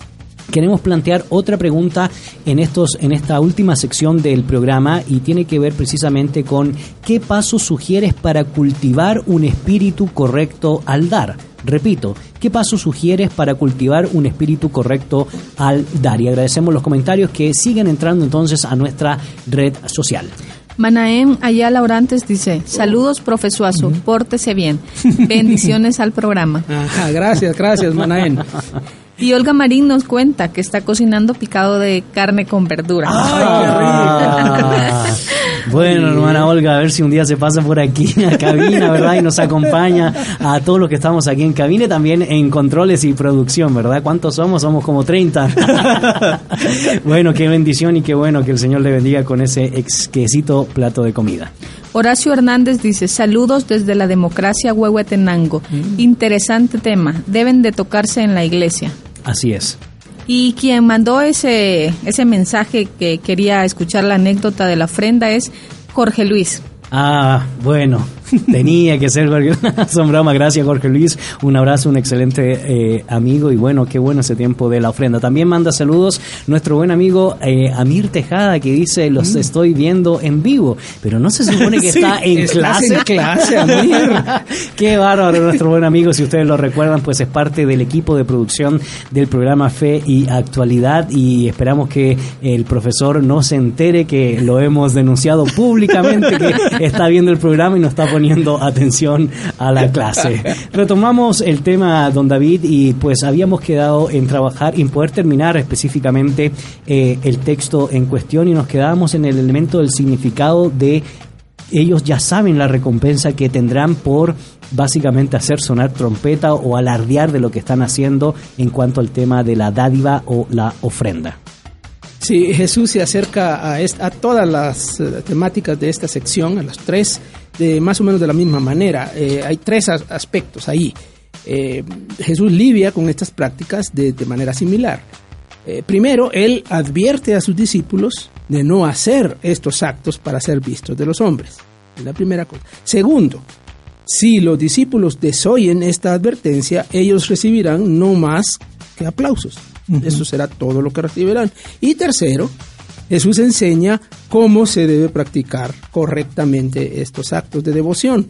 Queremos plantear otra pregunta en estos en esta última sección del programa y tiene que ver precisamente con qué pasos sugieres para cultivar un espíritu correcto al dar. Repito, ¿qué pasos sugieres para cultivar un espíritu correcto al dar? Y agradecemos los comentarios que siguen entrando entonces a nuestra red social. Manaem Ayala Orantes dice, saludos profesuazo, pórtese bien. Bendiciones al programa. Ajá, gracias, gracias, Manaén. Y Olga Marín nos cuenta que está cocinando picado de carne con verdura. Ah, bueno, hermana Olga, a ver si un día se pasa por aquí a cabina, ¿verdad? Y nos acompaña a todos los que estamos aquí en cabina y también en controles y producción, ¿verdad? ¿Cuántos somos? Somos como 30. bueno, qué bendición y qué bueno que el Señor le bendiga con ese exquisito plato de comida. Horacio Hernández dice, saludos desde la democracia Huehuetenango. Interesante tema, deben de tocarse en la iglesia. Así es. Y quien mandó ese, ese mensaje que quería escuchar la anécdota de la ofrenda es Jorge Luis. Ah, bueno, tenía que ser. Son bromas, gracias Jorge Luis. Un abrazo, un excelente eh, amigo y bueno, qué bueno ese tiempo de la ofrenda. También manda saludos nuestro buen amigo eh, Amir Tejada que dice, los estoy viendo en vivo, pero no se supone que Sí, está en clase. en clase, Amir. Qué bárbaro nuestro buen amigo, si ustedes lo recuerdan, pues es parte del equipo de producción del programa Fe y Actualidad y esperamos que el profesor no se entere que lo hemos denunciado públicamente, que está viendo el programa y no está poniendo atención a la clase. Retomamos el tema, don David, y pues habíamos quedado en trabajar y en poder terminar específicamente eh, el texto en cuestión y nos quedábamos en el elemento del significado de ellos ya saben la recompensa que tendrán por básicamente hacer sonar trompeta o alardear de lo que están haciendo en cuanto al tema de la dádiva o la ofrenda. Sí, Jesús se acerca a, a todas las eh, temáticas de esta sección, a las tres, de más o menos de la misma manera. Eh, hay tres as- aspectos ahí. Eh, Jesús lidia con estas prácticas de, de manera similar. Eh, primero, él advierte a sus discípulos de no hacer estos actos para ser vistos de los hombres. Es la primera cosa. Segundo, si los discípulos desoyen esta advertencia, ellos recibirán no más que aplausos. Eso será todo lo que recibirán. Y tercero, Jesús enseña cómo se debe practicar correctamente estos actos de devoción.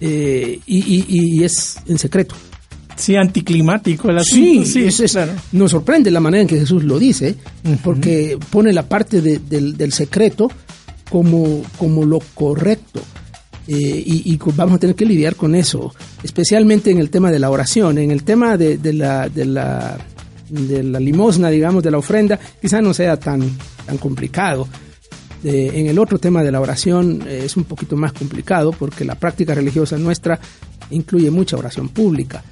Eh, y, y- y es en secreto. Sí, anticlimático el Sí, asunto. es- es- claro. nos sorprende la manera en que Jesús lo dice, porque pone la parte de- del, del secreto como, como lo correcto. Eh, y, vamos a tener que lidiar con eso, especialmente en el tema de la oración, en el tema de, de la, de, la, de la limosna, digamos, de la ofrenda, quizá no sea tan, tan complicado. Eh, en el otro tema de la oración eh, es un poquito más complicado porque la práctica religiosa nuestra incluye mucha oración pública.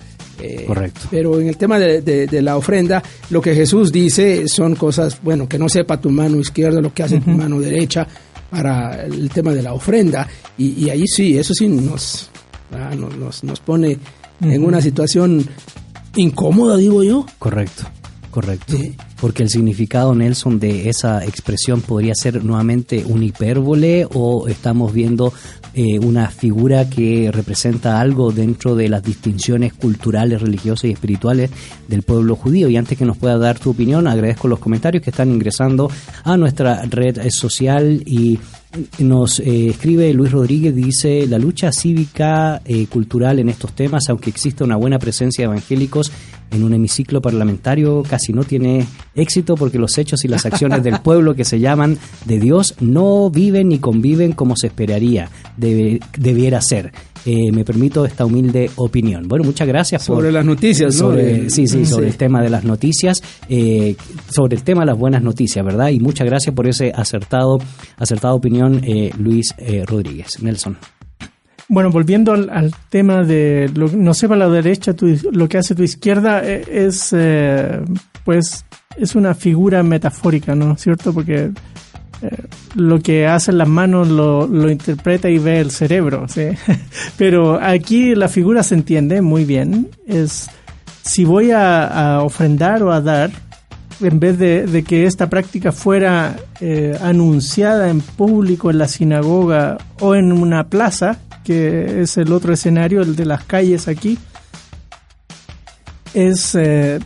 Eh, Correcto. Pero en el tema de, de- de la ofrenda, lo que Jesús dice son cosas, bueno, que no sepa tu mano izquierda lo que hace tu mano derecha para el tema de la ofrenda. Y, y ahí sí, eso sí nos, ah, nos, nos- nos pone en Ujú. una situación incómoda, digo yo. Correcto, correcto. Porque el significado, Nelson, de esa expresión podría ser nuevamente un hipérbole o estamos viendo eh, una figura que representa algo dentro de las distinciones culturales, religiosas y espirituales del pueblo judío. Y antes que nos pueda dar tu opinión, agradezco los comentarios que están ingresando a nuestra red social y nos eh, escribe Luis Rodríguez, dice, la lucha cívica eh, cultural en estos temas, aunque exista una buena presencia de evangélicos en un hemiciclo parlamentario, casi no tiene éxito porque los hechos y las acciones del pueblo que se llaman de Dios no viven ni conviven como se esperaría, debe- debiera ser. Eh, me permito esta humilde opinión. Bueno, muchas gracias por... Sobre las noticias, ¿no? sobre- Eh, sí, sí, sobre sí. el tema de las noticias, eh, sobre el tema de las buenas noticias, ¿verdad? Y muchas gracias por ese acertado, acertada opinión, eh, Luis eh, Rodríguez. Nelson. Bueno, volviendo al, al tema de lo, no sepa la derecha tu- lo que hace tu izquierda, eh, es eh, pues es una figura metafórica, ¿no cierto? Porque eh, lo que hacen las manos lo, interpreta y ve el cerebro, ¿sí? Pero aquí la figura se entiende muy bien. Es si voy a, a ofrendar o a dar, en vez de, de que esta práctica fuera eh, anunciada en público en la sinagoga o en una plaza, que es el otro escenario, el de las calles aquí, es, eh,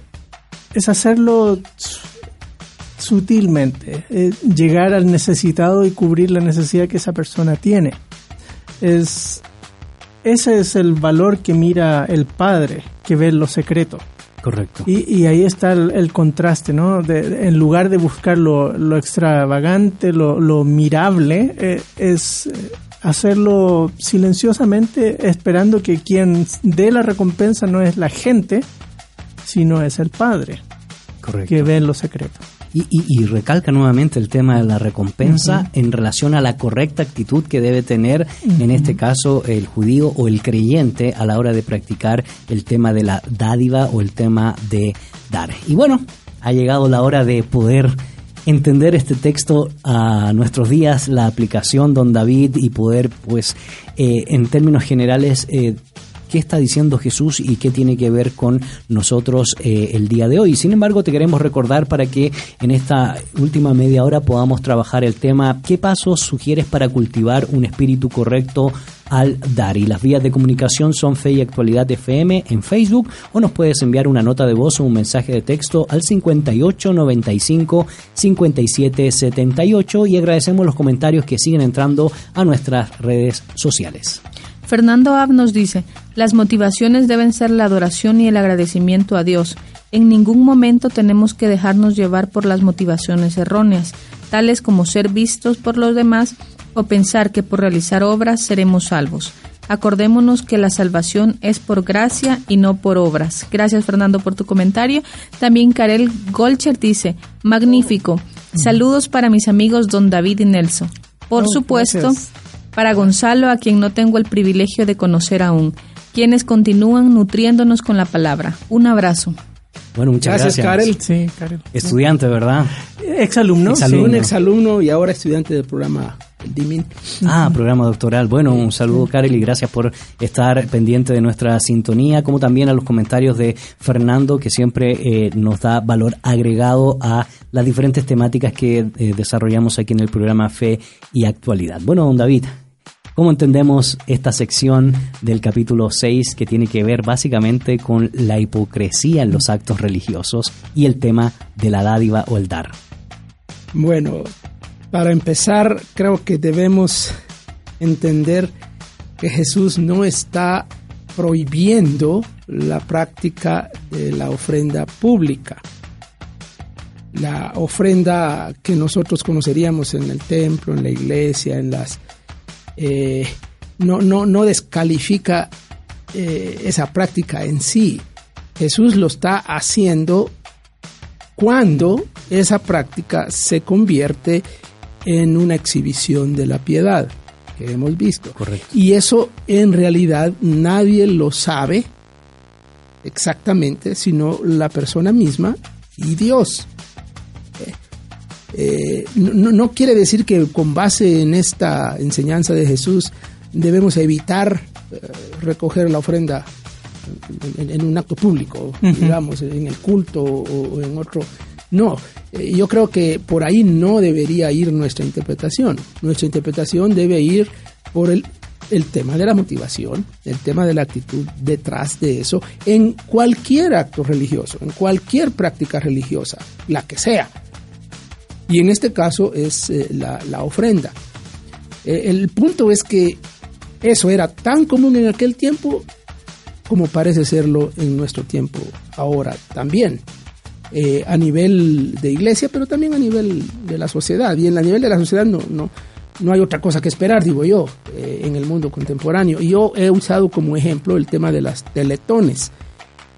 es hacerlo su- sutilmente, eh, llegar al necesitado y cubrir la necesidad que esa persona tiene. Es, ese es el valor que mira el Padre, que ve lo secreto. Correcto. Y, y ahí está el, el contraste, ¿no? De- de- en lugar de buscar lo, lo extravagante, lo, lo mirable, eh, es hacerlo silenciosamente, esperando que quien dé la recompensa no es la gente, sino es el Padre, Correcto. que ve en lo secreto. Y, y- y recalca nuevamente el tema de la recompensa en relación a la correcta actitud que debe tener, en este caso, el judío o el creyente a la hora de practicar el tema de la dádiva o el tema de dar. Y bueno, ha llegado la hora de poder entender este texto a nuestros días, la aplicación Don David y poder, pues, eh, en términos generales, eh, qué está diciendo Jesús y qué tiene que ver con nosotros eh, el día de hoy. Sin embargo, te queremos recordar para que en esta última media hora podamos trabajar el tema qué pasos sugieres para cultivar un espíritu correcto al dar. Y las vías de comunicación son Fe y Actualidad FM en Facebook o nos puedes enviar una nota de voz o un mensaje de texto al 58 95 57 78 y agradecemos los comentarios que siguen entrando a nuestras redes sociales. Fernando Ab nos dice, las motivaciones deben ser la adoración y el agradecimiento a Dios. En ningún momento tenemos que dejarnos llevar por las motivaciones erróneas, tales como ser vistos por los demás o pensar que por realizar obras seremos salvos. Acordémonos que la salvación es por gracia y no por obras. Gracias Fernando por tu comentario. También Karel Golcher dice, magnífico. Saludos para mis amigos Don David y Nelson. Por Oh, supuesto, gracias. Para Gonzalo, a quien no tengo el privilegio de conocer aún, quienes continúan nutriéndonos con la palabra. Un abrazo. Bueno, muchas Gracias, gracias. Karel. Sí, Karel. Estudiante, ¿verdad? Exalumno. Exalumno. Un exalumno y ahora estudiante del programa DIMIN. Ah, programa doctoral. Bueno, un saludo, Karel, y gracias por estar pendiente de nuestra sintonía, como también a los comentarios de Fernando, que siempre eh, nos da valor agregado a las diferentes temáticas que eh, desarrollamos aquí en el programa Fe y Actualidad. Bueno, don David, ¿cómo entendemos esta sección del capítulo 6 que tiene que ver básicamente con la hipocresía en los actos religiosos y el tema de la dádiva o el dar? Bueno, para empezar, creo que debemos entender que Jesús no está prohibiendo la práctica de la ofrenda pública. La ofrenda que nosotros conoceríamos en el templo, en la iglesia, en las... eh, no, no, no descalifica eh, esa práctica en sí. Jesús lo está haciendo cuando esa práctica se convierte en una exhibición de la piedad que hemos visto. Correcto. Y eso en realidad nadie lo sabe exactamente, sino la persona misma y Dios. Eh, no, no quiere decir que con base en esta enseñanza de Jesús debemos evitar eh, recoger la ofrenda en, en un acto público, digamos, en el culto o, o en otro. No, eh, yo creo que por ahí no debería ir nuestra interpretación. Nuestra interpretación debe ir por el, el tema de la motivación, el tema de la actitud detrás de eso, en cualquier acto religioso, en cualquier práctica religiosa, la que sea. Y en este caso es eh, la, la ofrenda. Eh, el punto es que eso era tan común en aquel tiempo como parece serlo en nuestro tiempo ahora también. Eh, a nivel de iglesia, pero también a nivel de la sociedad. Y en el nivel de la sociedad no, no, no hay otra cosa que esperar, digo yo, eh, en el mundo contemporáneo. Y yo he usado como ejemplo el tema de las teletones,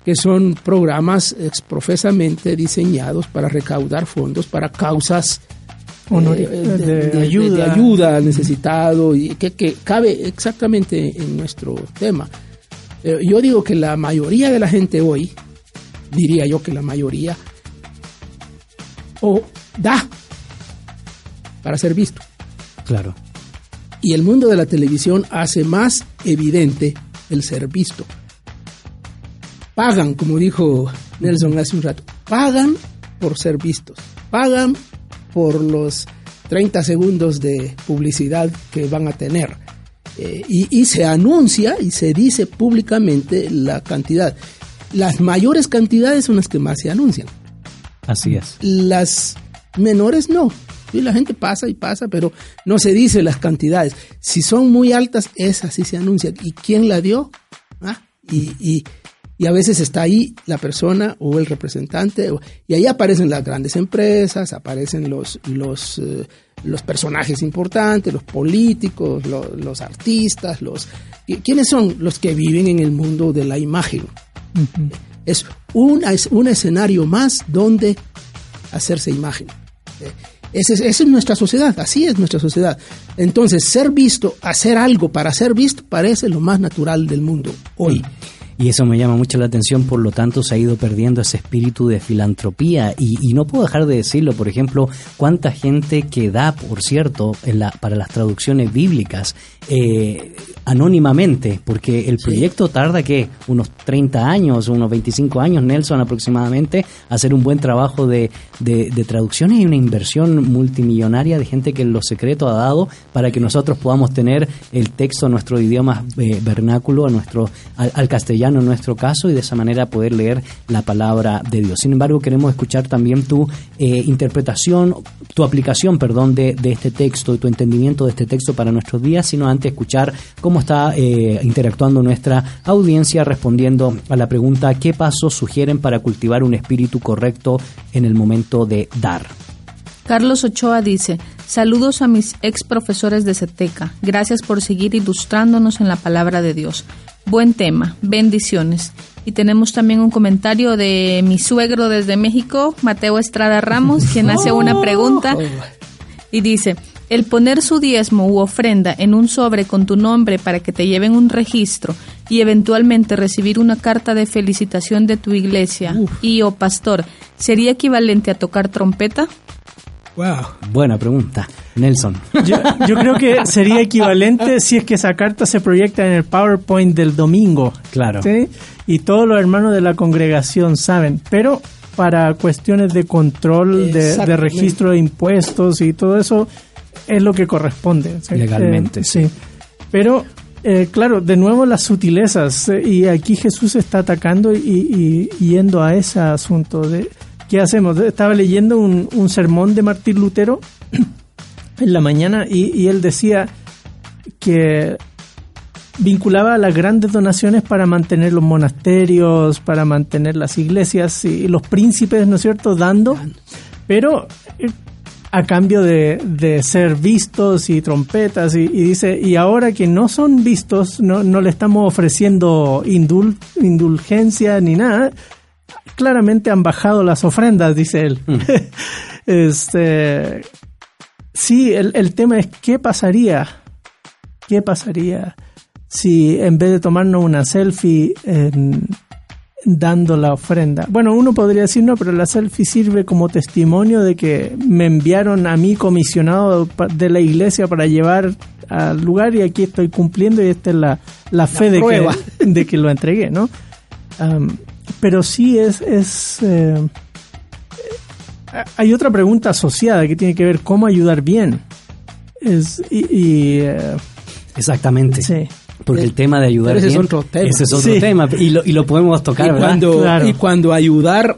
que son programas exprofesamente diseñados para recaudar fondos para causas Honor- eh, de, de de- de- ayuda. de ayuda necesitado y que, que cabe exactamente en nuestro tema. Eh, yo digo que la mayoría de la gente hoy, diría yo que la mayoría, o da para ser visto. Claro. Y el mundo de la televisión hace más evidente el ser visto. Pagan, como dijo Nelson hace un rato, pagan por ser vistos, pagan por los 30 segundos de publicidad que van a tener. Eh, y, y se anuncia y se dice públicamente la cantidad. Las mayores cantidades son las que más se anuncian Así es. las menores no. Y la gente pasa y pasa, pero no se dice las cantidades. Si son muy altas, esas sí se anuncian. ¿Y quién la dio? ¿Ah? Y, y, y a veces está ahí la persona o el representante, y ahí aparecen las grandes empresas, aparecen los, los, eh, los personajes importantes, los políticos, lo- los artistas, los... ¿y ¿Quiénes son los que viven en el mundo de la imagen? Es un, es un escenario más donde hacerse imagen. Eh, Esa es, esa es nuestra sociedad, así es nuestra sociedad. Entonces, ser visto, hacer algo para ser visto, parece lo más natural del mundo hoy. Y eso me llama mucho la atención, por lo tanto se ha ido perdiendo ese espíritu de filantropía. Y, y no puedo dejar de decirlo, por ejemplo, cuánta gente que da, por cierto, en la, para las traducciones bíblicas eh, anónimamente, porque el proyecto tarda que unos 30 años, unos 25 años, Nelson aproximadamente, hacer un buen trabajo de, de, de traducciones. Y una inversión multimillonaria de gente que en lo secreto ha dado para que nosotros podamos tener el texto a nuestro idioma eh, vernáculo, a nuestro, al, al castellano en nuestro caso y de esa manera poder leer la palabra de Dios. Sin embargo, queremos escuchar también tu eh, interpretación, tu aplicación, perdón, de, de, este texto y tu entendimiento de este texto para nuestros días, sino antes escuchar cómo está eh, interactuando nuestra audiencia respondiendo a la pregunta ¿qué pasos sugieren para cultivar un espíritu correcto en el momento de dar? Carlos Ochoa dice, saludos a mis ex profesores de CETECA. Gracias por seguir ilustrándonos en la palabra de Dios. Buen tema, bendiciones. Y tenemos también un comentario de mi suegro desde México, Mateo Estrada Ramos, quien hace una pregunta y dice, el poner su diezmo u ofrenda en un sobre con tu nombre para que te lleven un registro y eventualmente recibir una carta de felicitación de tu iglesia y o pastor, ¿sería equivalente a tocar trompeta? Wow. Buena pregunta. Nelson. Yo, yo, creo que sería equivalente si es que esa carta se proyecta en el PowerPoint del domingo. Claro. ¿sí? Y todos los hermanos de la congregación saben. Pero para cuestiones de control, de, de registro de impuestos y todo eso, es lo que corresponde. ¿sí? Legalmente. Eh, sí. Pero, eh, claro, de nuevo las sutilezas. eh, y aquí Jesús está atacando y, y yendo a ese asunto de ¿Qué hacemos? Estaba leyendo un, un sermón de Martín Lutero en la mañana y, él decía que vinculaba las grandes donaciones para mantener los monasterios, para mantener las iglesias y los príncipes, ¿no es cierto?, dando, pero a cambio de, de ser vistos y trompetas y, dice, y ahora que no son vistos, no, no le estamos ofreciendo indul, indulgencia ni nada, claramente han bajado las ofrendas, dice él. Mm. este, sí, el, el, tema es qué pasaría, qué pasaría si en vez de tomarnos una selfie dando la ofrenda. Bueno, uno podría decir no, pero la selfie sirve como testimonio de que me enviaron a mí comisionado de la iglesia para llevar al lugar y aquí estoy cumpliendo y esta es la, la fe de, que, de que lo entregué, ¿no? Um, pero sí es, es eh, hay otra pregunta asociada que tiene que ver cómo ayudar bien. Es, y, y eh, exactamente. sí. Porque el tema de ayudar ese bien, es otro tema, ese es otro sí. tema y lo, y lo podemos tocar y cuando, claro. y cuando ayudar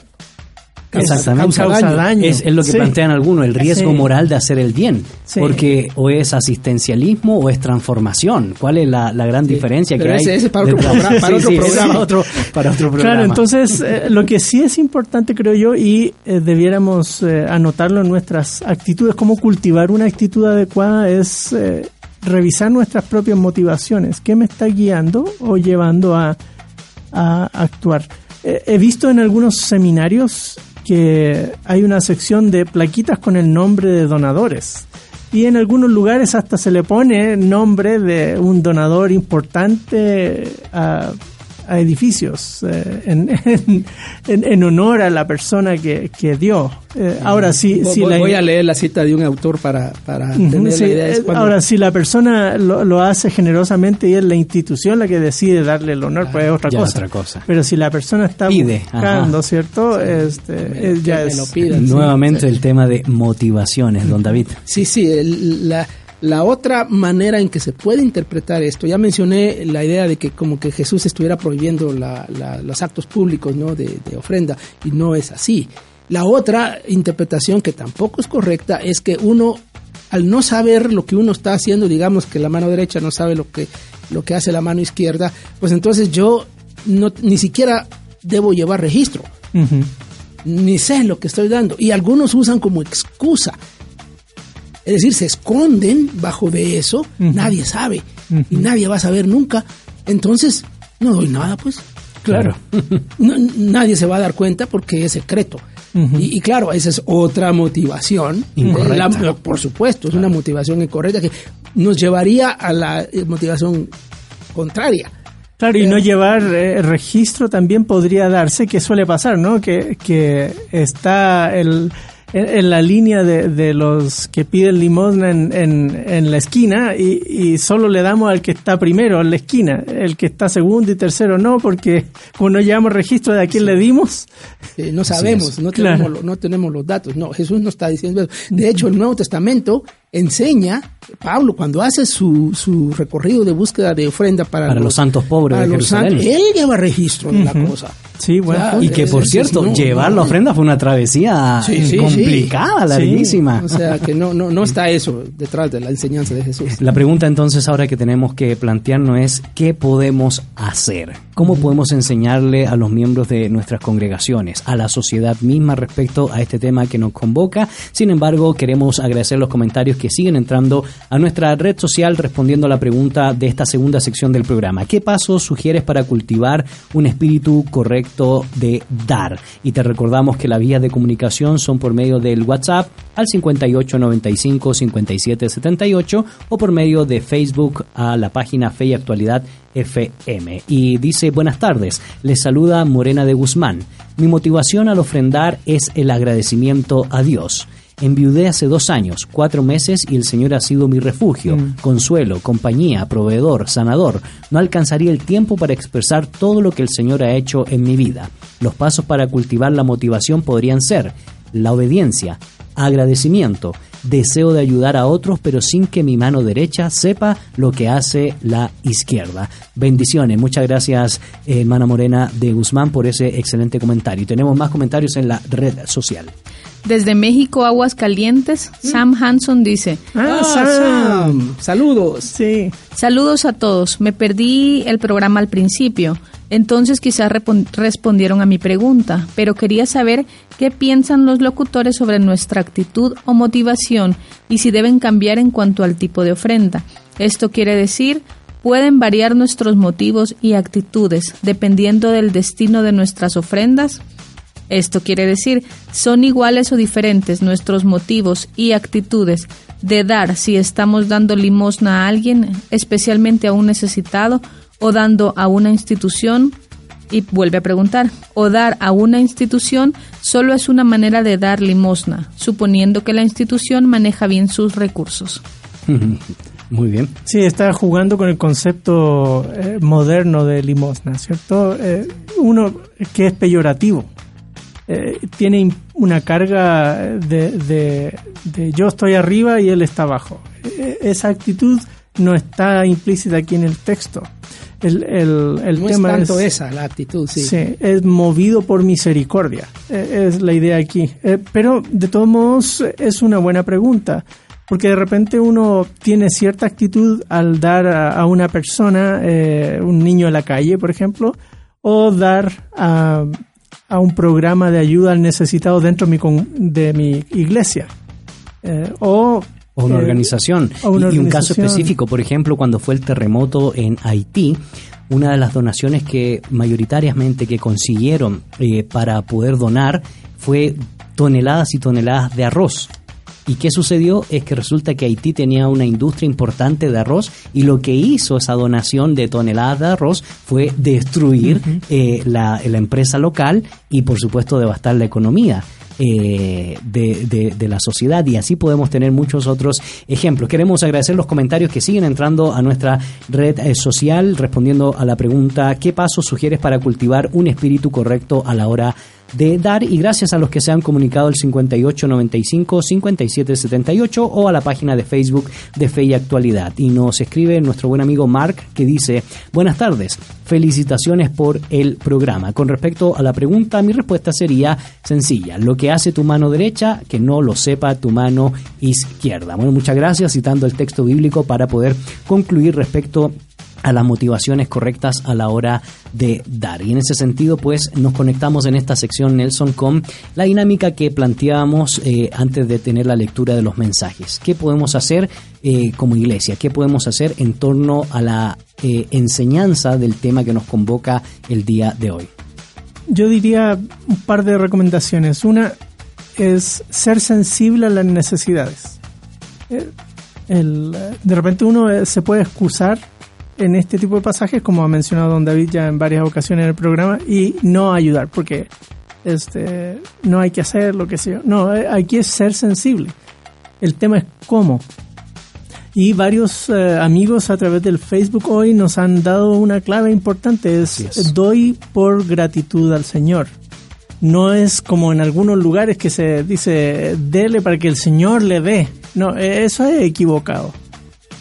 Exactamente. Causa, causa daño. Es, es, lo que sí. plantean algunos, el riesgo sí. moral de hacer el bien. Sí. Porque o es asistencialismo o es transformación. ¿Cuál es la, la gran diferencia Pero que ese, hay? Ese para, otro programa, para, otro programa. Otro, para otro programa. Claro, entonces eh, lo que sí es importante, creo yo, y eh, debiéramos eh, anotarlo en nuestras actitudes, cómo cultivar una actitud adecuada es eh, revisar nuestras propias motivaciones. ¿Qué me está guiando o llevando a, a actuar? he visto en algunos seminarios que hay una sección de plaquitas con el nombre de donadores. Y en algunos lugares hasta se le pone nombre de un donador importante a, a edificios eh, en, en, en, honor a la persona que, que dio. Eh, ahora sí, voy, si voy, la, voy, a leer la cita de un autor para, para uh -huh, tener sí, la idea. Es cuando... Ahora, si la persona lo, lo, hace generosamente y es la institución la que decide darle el honor, pues es otra cosa. otra cosa. Pero si la persona está Pide, buscando, ajá. ¿cierto? Sí, este, me, ya es... Nuevamente sí, el tema de motivaciones, don David. Sí, sí, el, la la otra manera en que se puede interpretar esto, ya mencioné la idea de que como que Jesús estuviera prohibiendo la, la, los actos públicos ¿no? de, de, ofrenda, y no es así. La otra interpretación que tampoco es correcta es que uno, al no saber lo que uno está haciendo, digamos que la mano derecha no sabe lo que, lo que hace la mano izquierda, pues entonces yo no, ni siquiera debo llevar registro. Uh -huh. Ni sé lo que estoy dando. Y algunos usan como excusa es decir, se esconden bajo de eso, uh -huh. nadie sabe uh -huh. y nadie va a saber nunca. Entonces, no doy nada, pues. Claro. no, nadie se va a dar cuenta porque es secreto. y, y claro, esa es otra motivación. Incorrecta. La- por supuesto, es una motivación incorrecta que nos llevaría a la eh, motivación contraria. Claro, y no llevar eh, registro también podría darse, que suele pasar, ¿no? Que, que está el, en, en la línea de, de los que piden limosna en, en, en la esquina y, y solo le damos al que está primero en la esquina, el que está segundo y tercero no, porque como no llevamos registro de a quién le dimos, Eh, no sabemos, no, Claro. tenemos, lo- no tenemos los datos. No, Jesús no está diciendo eso. De hecho, el Nuevo Testamento enseña, Pablo, cuando hace su, su recorrido de búsqueda de ofrenda para, Para los santos pobres para de los Jerusalén. santos, él lleva registro de la cosa. sí, bueno, Claro. Y que por cierto, no, llevar no. la ofrenda fue una travesía Sí, sí, complicada, sí. larguísima. O sea, que no, no, no está eso detrás de la enseñanza de Jesús. La pregunta entonces ahora que tenemos que plantearnos es ¿qué podemos hacer? ¿Cómo podemos enseñarle a los miembros de nuestras congregaciones, a la sociedad misma respecto a este tema que nos convoca? Sin embargo, queremos agradecer los comentarios que siguen entrando a nuestra red social respondiendo a la pregunta de esta segunda sección del programa. ¿Qué pasos sugieres para cultivar un espíritu correcto de dar? Y te recordamos que las vías de comunicación son por medio del WhatsApp al 5895 5778 o por medio de Facebook a la página Fe y Actualidad FM. Y dice, buenas tardes, les saluda Morena de Guzmán. Mi motivación al ofrendar es el agradecimiento a Dios. Enviudé hace dos años, cuatro meses y el Señor ha sido mi refugio, consuelo, compañía, proveedor, sanador. No alcanzaría el tiempo para expresar todo lo que el Señor ha hecho en mi vida. Los pasos para cultivar la motivación podrían ser la obediencia, agradecimiento, deseo de ayudar a otros, pero sin que mi mano derecha sepa lo que hace la izquierda. Bendiciones. Muchas gracias, eh, hermana Morena de Guzmán, por ese excelente comentario. Y tenemos más comentarios en la red social. Desde México, Aguas Calientes, Sam Hanson dice, Ah, Ah, Sam. Saludos. Sí. saludos a todos, me perdí el programa al principio, entonces quizás respondieron a mi pregunta, pero quería saber qué piensan los locutores sobre nuestra actitud o motivación y si deben cambiar en cuanto al tipo de ofrenda. Esto quiere decir, pueden variar nuestros motivos y actitudes dependiendo del destino de nuestras ofrendas. Esto quiere decir, son iguales o diferentes nuestros motivos y actitudes de dar si estamos dando limosna a alguien, especialmente a un necesitado, o dando a una institución. Y vuelve a preguntar, o dar a una institución solo es una manera de dar limosna, suponiendo que la institución maneja bien sus recursos. Muy bien. Sí, está jugando con el concepto eh, moderno de limosna, ¿cierto? Eh, uno que es peyorativo. Eh, tiene una carga de, de- de yo estoy arriba y él está abajo. Eh, esa actitud no está implícita aquí en el texto. El, el, el no es tema tanto es, esa la actitud, sí. Sí, es movido por misericordia. Eh, Es la idea aquí. Eh, Pero de todos modos es una buena pregunta. Porque de repente uno tiene cierta actitud al dar a, a una persona, eh, un niño en la calle, por ejemplo, o dar a, a un programa de ayuda al necesitado dentro de mi, con- de mi iglesia. Eh, o O una eh, organización. o una y, y un caso organización. específico, por ejemplo, cuando fue el terremoto en Haití, una de las donaciones que mayoritariamente que consiguieron eh, para poder donar fue toneladas y toneladas de arroz. ¿Y qué sucedió? Es que resulta que Haití tenía una industria importante de arroz y lo que hizo esa donación de toneladas de arroz fue destruir eh, la, la empresa local y por supuesto devastar la economía eh, de, de- de la sociedad y así podemos tener muchos otros ejemplos. Queremos agradecer los comentarios que siguen entrando a nuestra red eh, social respondiendo a la pregunta ¿qué pasos sugieres para cultivar un espíritu correcto a la hora de dar? Y gracias a los que se han comunicado al 5895-5778 o a la página de Facebook de Fe y Actualidad. Y nos escribe nuestro buen amigo Mark que dice, buenas tardes, felicitaciones por el programa. Con respecto a la pregunta, mi respuesta sería sencilla, lo que hace tu mano derecha, que no lo sepa tu mano izquierda. Bueno, muchas gracias citando el texto bíblico para poder concluir respecto a las motivaciones correctas a la hora de dar. Y en ese sentido, pues nos conectamos en esta sección, Nelson, con la dinámica que planteábamos eh, antes de tener la lectura de los mensajes. ¿Qué podemos hacer eh, como iglesia? ¿Qué podemos hacer en torno a la eh, enseñanza del tema que nos convoca el día de hoy? yo diría un par de recomendaciones. Una es ser sensible a las necesidades. De repente uno se puede excusar en este tipo de pasajes, como ha mencionado don David ya en varias ocasiones en el programa, y no ayudar, porque este, no hay que hacer lo que sea. No, eh, hay que ser sensible. El tema es cómo. Y varios eh, amigos a través del Facebook hoy nos han dado una clave importante, es, es. doy por gratitud al Señor. No es como en algunos lugares que se dice dele para que el Señor le dé. No, eh, eso es equivocado.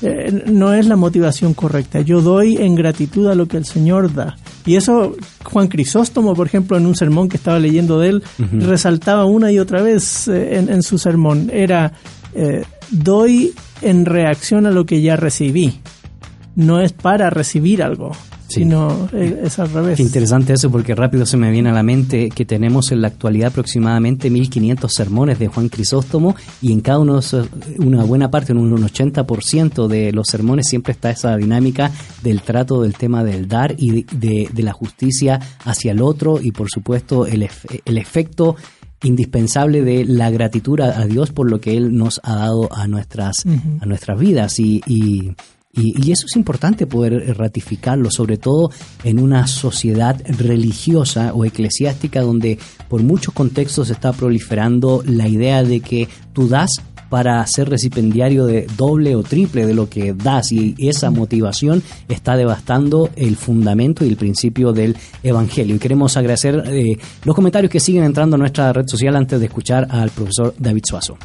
Eh, no es la motivación correcta. Yo doy en gratitud a lo que el Señor da. Y eso Juan Crisóstomo, por ejemplo, en un sermón que estaba leyendo de él, resaltaba una y otra vez eh, en, en su sermón. Era, eh, doy en reacción a lo que ya recibí. No es para recibir algo, Sí. sino eh, es al revés. Qué interesante eso porque rápido se me viene a la mente que tenemos en la actualidad aproximadamente 1500 sermones de Juan Crisóstomo y en cada uno de esos, una buena parte, en un 80% de los sermones siempre está esa dinámica del trato del tema del dar y de, de- de la justicia hacia el otro y por supuesto el, ef- el efecto indispensable de la gratitud a, Dios por lo que Él nos ha dado a nuestras, a nuestras vidas y, y- y- y eso es importante poder ratificarlo, sobre todo en una sociedad religiosa o eclesiástica donde por muchos contextos está proliferando la idea de que tú das para ser recipendiario de doble o triple de lo que das y esa motivación está devastando el fundamento y el principio del evangelio. Y queremos agradecer eh, los comentarios que siguen entrando a nuestra red social antes de escuchar al profesor David Suazo.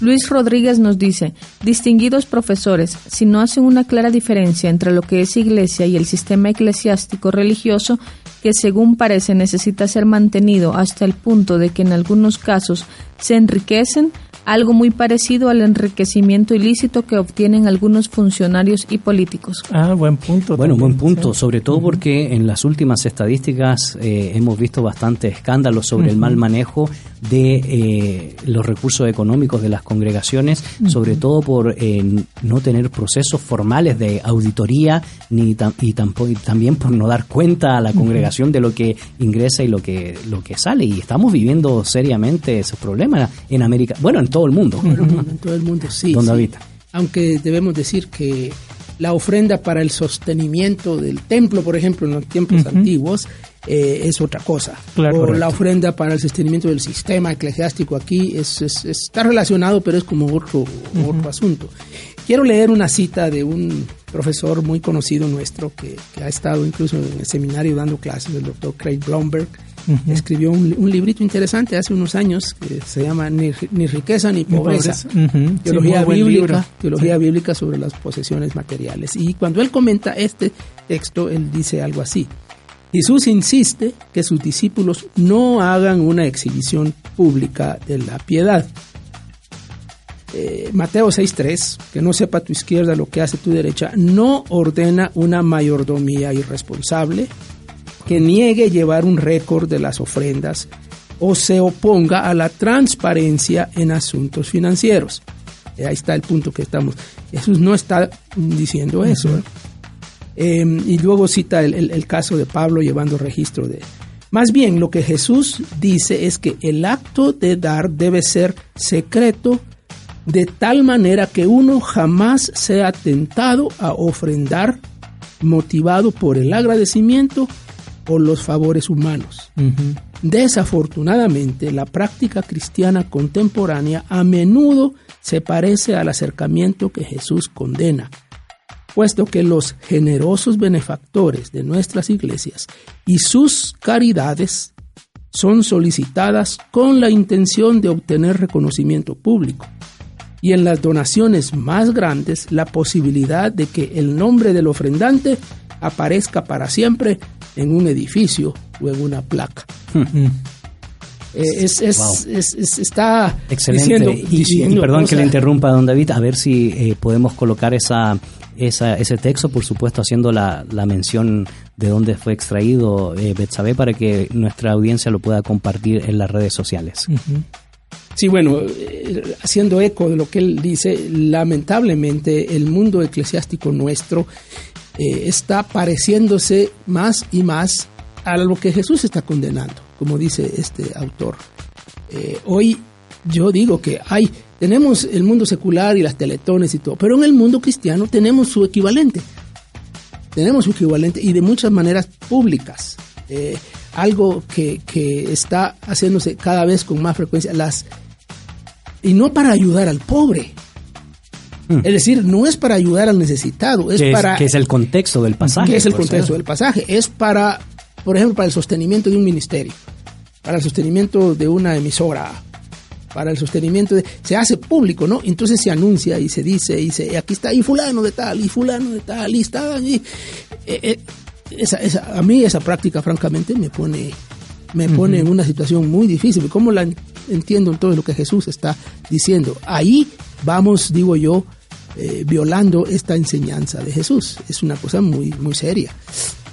Luis Rodríguez nos dice, distinguidos profesores, si no hacen una clara diferencia entre lo que es iglesia y el sistema eclesiástico religioso, que según parece necesita ser mantenido hasta el punto de que en algunos casos se enriquecen, algo muy parecido al enriquecimiento ilícito que obtienen algunos funcionarios y políticos. Ah, buen punto. Bueno, también, buen punto, sí. sobre todo porque en las últimas estadísticas eh, hemos visto bastante escándalos sobre el mal manejo de eh, los recursos económicos de las congregaciones, sobre todo por eh, no tener procesos formales de auditoría ni tam- y, tampo- y también por no dar cuenta a la congregación de lo que ingresa y lo que lo que sale y estamos viviendo seriamente esos problemas en América, bueno, en todo el mundo. En todo el mundo, sí. David. Aunque debemos decir que la ofrenda para el sostenimiento del templo, por ejemplo, en los tiempos antiguos, eh, es otra cosa. Claro, o la ofrenda para el sostenimiento del sistema eclesiástico aquí es, es- está relacionado, pero es como otro, otro asunto. Quiero leer una cita de un profesor muy conocido nuestro que, que ha estado incluso en el seminario dando clases, el doctor Craig Blomberg. Escribió un, un librito interesante hace unos años que se llama Ni, ni riqueza ni Ni pobreza. Teología bíblica, teología bíblica sobre las posesiones materiales. Y cuando él comenta este texto, él dice algo así. Jesús insiste que sus discípulos no hagan una exhibición pública de la piedad. Eh, Mateo 6.3, que no sepa tu izquierda lo que hace tu derecha, no ordena una mayordomía irresponsable que niegue llevar un récord de las ofrendas o se oponga a la transparencia en asuntos financieros. Eh, Ahí está el punto que estamos. Jesús no está diciendo eso. ¿eh? Eh, y luego cita el, el- el caso de Pablo llevando registro de... Más bien, lo que Jesús dice es que el acto de dar debe ser secreto de tal manera que uno jamás sea tentado a ofrendar motivado por el agradecimiento o los favores humanos. Desafortunadamente, la práctica cristiana contemporánea a menudo se parece al acercamiento que Jesús condena, puesto que los generosos benefactores de nuestras iglesias y sus caridades son solicitadas con la intención de obtener reconocimiento público y en las donaciones más grandes la posibilidad de que el nombre del ofrendante aparezca para siempre en un edificio o en una placa. Eh, es, es- Wow. es- es- está Excelente. diciendo, y, perdón que le interrumpa, don David, a ver si eh, podemos colocar esa, esa, ese texto, por supuesto, haciendo la, la mención de dónde fue extraído eh, Betsabé para que nuestra audiencia lo pueda compartir en las redes sociales. Sí, bueno, eh, haciendo eco de lo que él dice, lamentablemente el mundo eclesiástico nuestro eh, está pareciéndose más y más a lo que Jesús está condenando. como dice este autor. Eh, hoy yo digo que hay, tenemos el mundo secular y las teletones y todo, pero en el mundo cristiano tenemos su equivalente. Tenemos su equivalente y de muchas maneras públicas. Eh, algo que, que está haciéndose cada vez con más frecuencia. Las, y no para ayudar al pobre. Es decir, no es para ayudar al necesitado, es que, es, para que es el contexto del pasaje. que es el contexto del pasaje. Es para, por ejemplo, para el sostenimiento de un ministerio, para el sostenimiento de una emisora, para el sostenimiento de... Se hace público, ¿no? Entonces se anuncia y se dice, y se, aquí está, y fulano de tal, y fulano de tal, y está... Y, eh, eh, esa, esa, a mí esa práctica, francamente, me pone, me pone en una situación muy difícil. ¿Cómo la en- entiendo en todo lo que Jesús está diciendo? Ahí vamos, digo yo, eh, violando esta enseñanza de Jesús. Es una cosa muy, muy seria.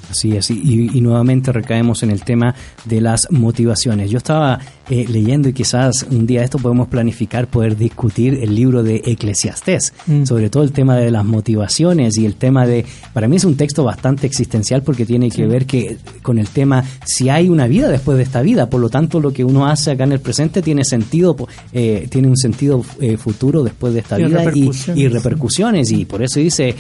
Así es, y, y nuevamente recaemos en el tema de las motivaciones. Yo estaba eh, leyendo y quizás un día esto podemos planificar poder discutir el libro de Eclesiastés, Mm. sobre todo el tema de las motivaciones y el tema de, para mí es un texto bastante existencial porque tiene que ver que con el tema si hay una vida después de esta vida, por lo tanto lo que uno hace acá en el presente tiene sentido, eh, tiene un sentido eh, futuro después de esta Y vida y, repercusiones. y repercusiones y por eso dice eh,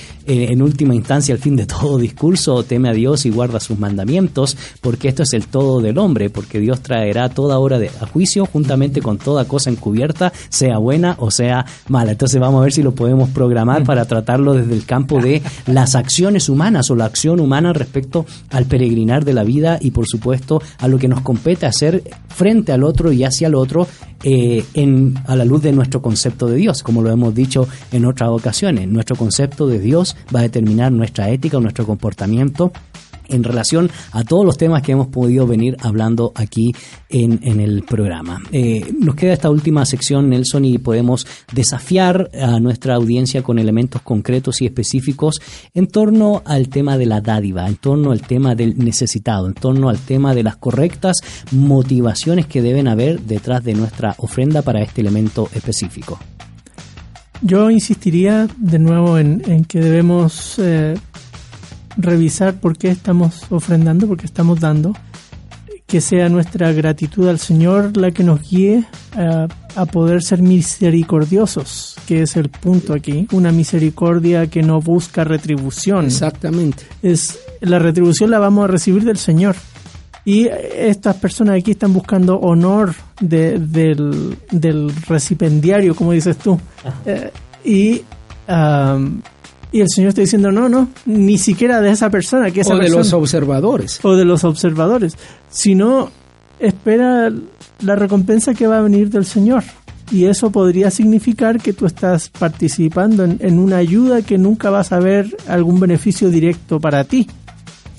en última instancia al fin de todo discurso teme a Dios y guarda sus mandamientos porque esto es el todo del hombre porque Dios traerá toda hora de, a juicio juntamente con toda cosa encubierta sea buena o sea mala entonces vamos a ver si lo podemos programar para tratarlo desde el campo de las acciones humanas o la acción humana respecto al peregrinar de la vida y por supuesto a lo que nos compete hacer frente al otro y hacia el otro eh, en, a la luz de nuestro concepto de Dios, como lo hemos dicho en otras ocasiones. Nuestro concepto de Dios va a determinar nuestra ética nuestro comportamiento en relación a todos los temas que hemos podido venir hablando aquí en, el programa. Eh, nos queda esta última sección, Nelson, y podemos desafiar a nuestra audiencia con elementos concretos y específicos en torno al tema de la dádiva, en torno al tema del necesitado, en torno al tema de las correctas motivaciones que deben haber detrás de nuestra ofrenda para este elemento específico. Yo insistiría de nuevo en, en que debemos eh, revisar por qué estamos ofrendando, por qué estamos dando, que sea nuestra gratitud al Señor la que nos guíe a, a poder ser misericordiosos, que es el punto aquí, una misericordia que no busca retribución. Exactamente. Es, la retribución la vamos a recibir del Señor. Y estas personas aquí están buscando honor de- del, del recipendiario, como dices tú. Eh, y, am, y el Señor está diciendo, no, no, ni siquiera de esa persona, que esa O de persona- los observadores. o de los observadores, sino espera la recompensa que va a venir del Señor. Y eso podría significar que tú estás participando en, en una ayuda que nunca vas a ver algún beneficio directo para ti.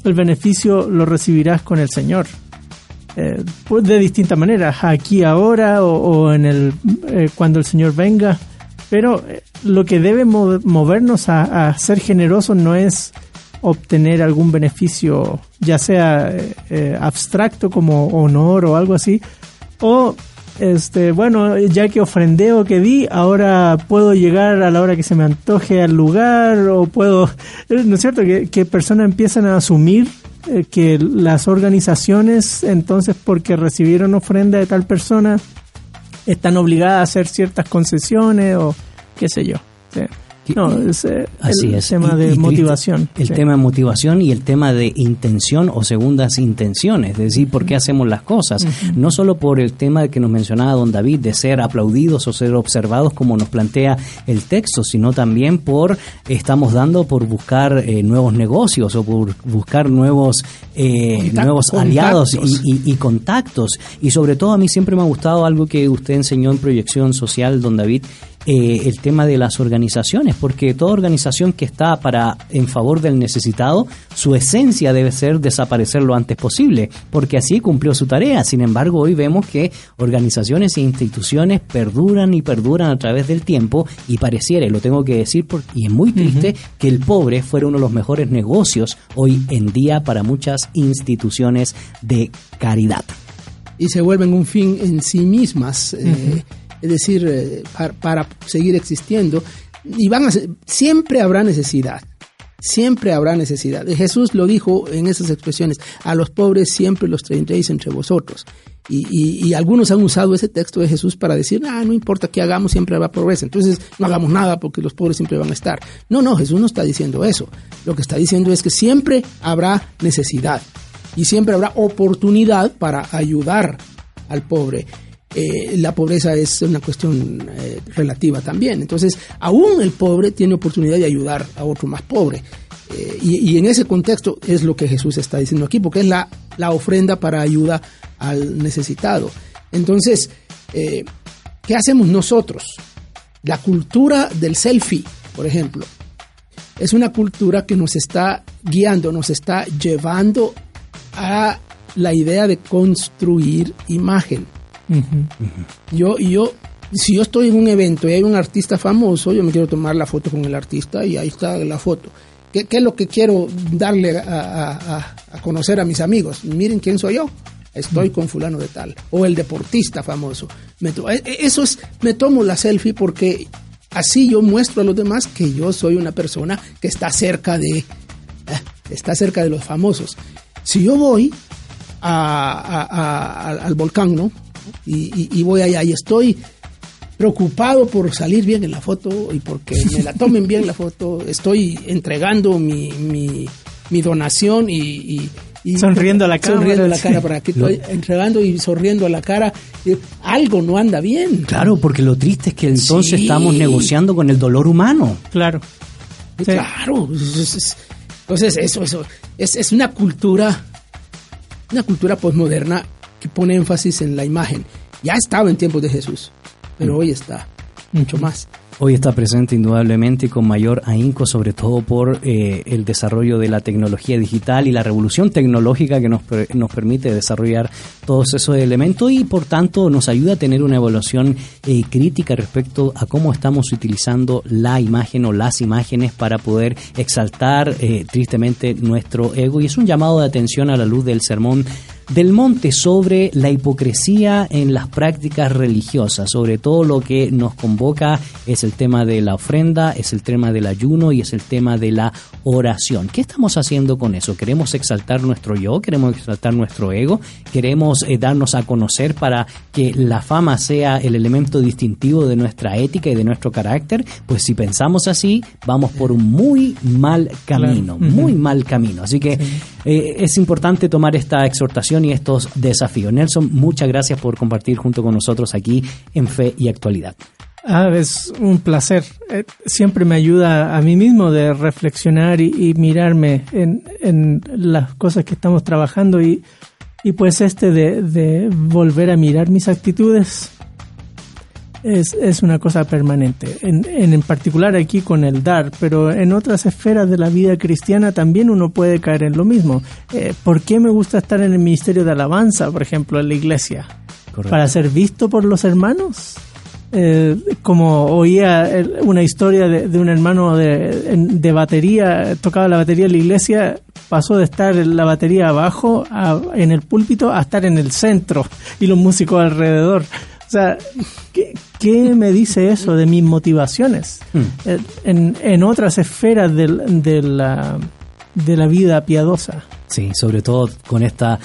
El beneficio lo recibirás con el Señor. Eh, pues de distintas maneras, aquí ahora o, o en el eh, cuando el Señor venga. Pero eh, lo que debe mo- movernos a, a ser generosos no es obtener algún beneficio, ya sea eh, eh, abstracto como honor o algo así, o este bueno ya que ofrendé o que di ahora puedo llegar a la hora que se me antoje al lugar o puedo no es cierto que, personas empiezan a asumir que las organizaciones entonces porque recibieron ofrenda de tal persona están obligadas a hacer ciertas concesiones o qué sé yo Sí. No es eh, Así el es. tema Y- y de motivación El Sí. tema de motivación y el tema de intención o segundas intenciones, es decir, por qué hacemos las cosas. No solo por el tema que nos mencionaba don David de ser aplaudidos o ser observados como nos plantea el texto, sino también por estamos dando por buscar eh, nuevos negocios o por buscar nuevos eh, Contact- nuevos aliados y- y contactos. Y sobre todo a mí siempre me ha gustado algo que usted enseñó en proyección social, don David, eh, el tema de las organizaciones, porque toda organización que está para en favor del necesitado, su esencia debe ser desaparecer lo antes posible, porque así cumplió su tarea. Sin embargo, hoy vemos que organizaciones e instituciones perduran y perduran a través del tiempo y pareciera, y lo tengo que decir, y es muy triste, que el pobre fuera uno de los mejores negocios hoy en día para muchas instituciones de caridad. y se vuelven un fin en sí mismas, eh, es decir, eh, para, seguir existiendo. Y van a siempre habrá necesidad. siempre habrá necesidad. Jesús lo dijo en esas expresiones, a los pobres siempre los tendréis entre vosotros. Y algunos han usado ese texto de Jesús para decir, ah, no importa qué hagamos, siempre habrá pobreza. Entonces no hagamos nada porque los pobres siempre van a estar. No, no, Jesús no está diciendo eso. Lo que está diciendo es que siempre habrá necesidad y siempre habrá oportunidad para ayudar al pobre. Eh, la pobreza es una cuestión eh, relativa también. Entonces, aún el pobre tiene oportunidad de ayudar a otro más pobre. Eh, y, y en ese contexto es lo que Jesús está diciendo aquí, porque es la, la ofrenda para ayuda al necesitado. Entonces, ¿qué hacemos nosotros? La cultura del selfie, por ejemplo, es una cultura que nos está guiando, nos está llevando a la idea de construir imagen. Yo, yo, si yo estoy en un evento y hay un artista famoso, yo me quiero tomar la foto con el artista y ahí está la foto. ¿Qué, qué es lo que quiero darle a, a- a- conocer a mis amigos? Miren quién soy yo. Estoy con fulano de tal. O el deportista famoso. Me e- e- eso es, me tomo la selfie porque así yo muestro a los demás que yo soy una persona que está cerca de, eh, está cerca de los famosos. Si yo voy a- al volcán, ¿no? Y, y- y voy allá y estoy preocupado por salir bien en la foto y porque me la tomen bien la foto. Estoy entregando mi, mi, mi donación y, y- y- Sonriendo a la cámara, Sonriendo a la cara para que estoy entregando y sonriendo a la cara. Y algo no anda bien. Claro, porque lo triste es que entonces Sí. estamos negociando con el dolor humano. Claro. Sí. Claro. es- es- es- Entonces, eso, eso es, es una cultura, una cultura posmoderna que pone énfasis en la imagen. Ya estaba en tiempos de Jesús, pero hoy está mucho más. Hoy está presente indudablemente y con mayor ahínco, sobre todo por eh, el desarrollo de la tecnología digital y la revolución tecnológica que nos, nos permite desarrollar todos esos elementos y por tanto nos ayuda a tener una evaluación eh, crítica respecto a cómo estamos utilizando la imagen o las imágenes para poder exaltar eh, tristemente nuestro ego y es un llamado de atención a la luz del sermón del monte sobre la hipocresía en las prácticas religiosas. Sobre todo lo que nos convoca es el tema de la ofrenda, es el tema del ayuno y es el tema de la oración. ¿Qué estamos haciendo con eso? ¿Queremos exaltar nuestro yo? ¿Queremos exaltar nuestro ego? ¿Queremos eh, darnos a conocer para que la fama sea el elemento distintivo de nuestra ética y de nuestro carácter? Pues si pensamos así, vamos por un muy mal camino, Claro. muy mal camino. Así que eh, es importante tomar esta exhortación y estos desafíos. Nelson, muchas gracias por compartir junto con nosotros aquí en Fe y Actualidad. Ah, es un placer. Eh, siempre me ayuda a mí mismo de reflexionar y, y mirarme en, en las cosas que estamos trabajando y, y pues este de, de volver a mirar mis actitudes es, es una cosa permanente. En, en, en particular aquí con el dar, pero en otras esferas de la vida cristiana también uno puede caer en lo mismo. Eh, ¿Por qué me gusta estar en el ministerio de alabanza, por ejemplo, en la iglesia? Correcto. ¿Para ser visto por los hermanos? Eh, como oía una historia de, de un hermano de, de batería, tocaba la batería en la iglesia, pasó de estar en la batería abajo a- en el púlpito a estar en el centro y los músicos alrededor. O sea, ¿qué, qué me dice eso de mis motivaciones? Eh, En, en otras esferas del- de, la, de la vida piadosa. Sí, sobre todo con esta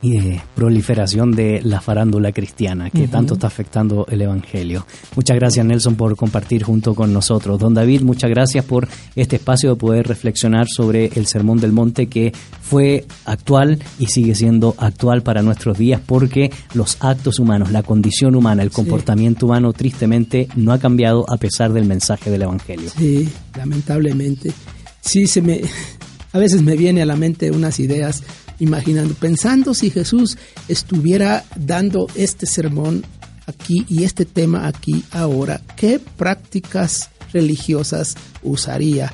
eh, proliferación de la farándula cristiana que tanto está afectando el Evangelio. Muchas gracias Nelson por compartir junto con nosotros. Don David, muchas gracias por este espacio de poder reflexionar sobre el Sermón del Monte que fue actual y sigue siendo actual para nuestros días porque los actos humanos, la condición humana, el comportamiento humano tristemente no ha cambiado a pesar del mensaje del Evangelio. Sí, lamentablemente. Sí, se me, a veces me viene a la mente unas ideas imaginando, pensando si Jesús estuviera dando este sermón aquí y este tema aquí ahora, ¿qué prácticas religiosas usaría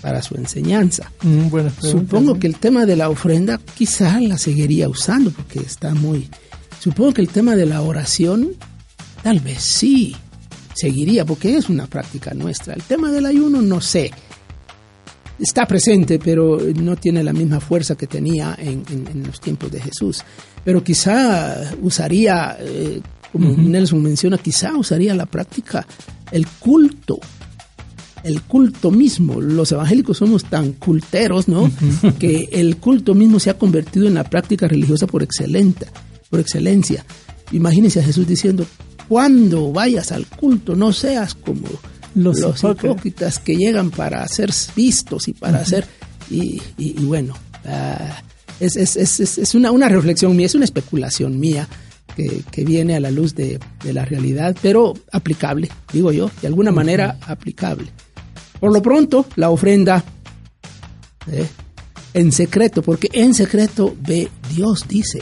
para su enseñanza? Mm, Supongo que el tema de la ofrenda quizá la seguiría usando porque está muy... Supongo que el tema de la oración tal vez sí seguiría porque es una práctica nuestra. El tema del ayuno no sé. Está presente, pero no tiene la misma fuerza que tenía en, en- en los tiempos de Jesús. Pero quizá usaría, eh, como Nelson menciona, quizá usaría la práctica, el culto el culto mismo. Los evangélicos somos tan culteros, ¿no? que el culto mismo se ha convertido en la práctica religiosa por. Por excelencia. Imagínense a Jesús diciendo, cuando vayas al culto, no seas como Los los, hipócritas. que llegan para ser vistos y para hacer... Y, y- y bueno, es, es- es- es- es una, una reflexión mía, es una especulación mía que, que viene a la luz de, de la realidad, pero aplicable, digo yo, de alguna manera aplicable. Por lo pronto, la ofrenda ¿eh? en secreto, porque en secreto ve Dios, dice,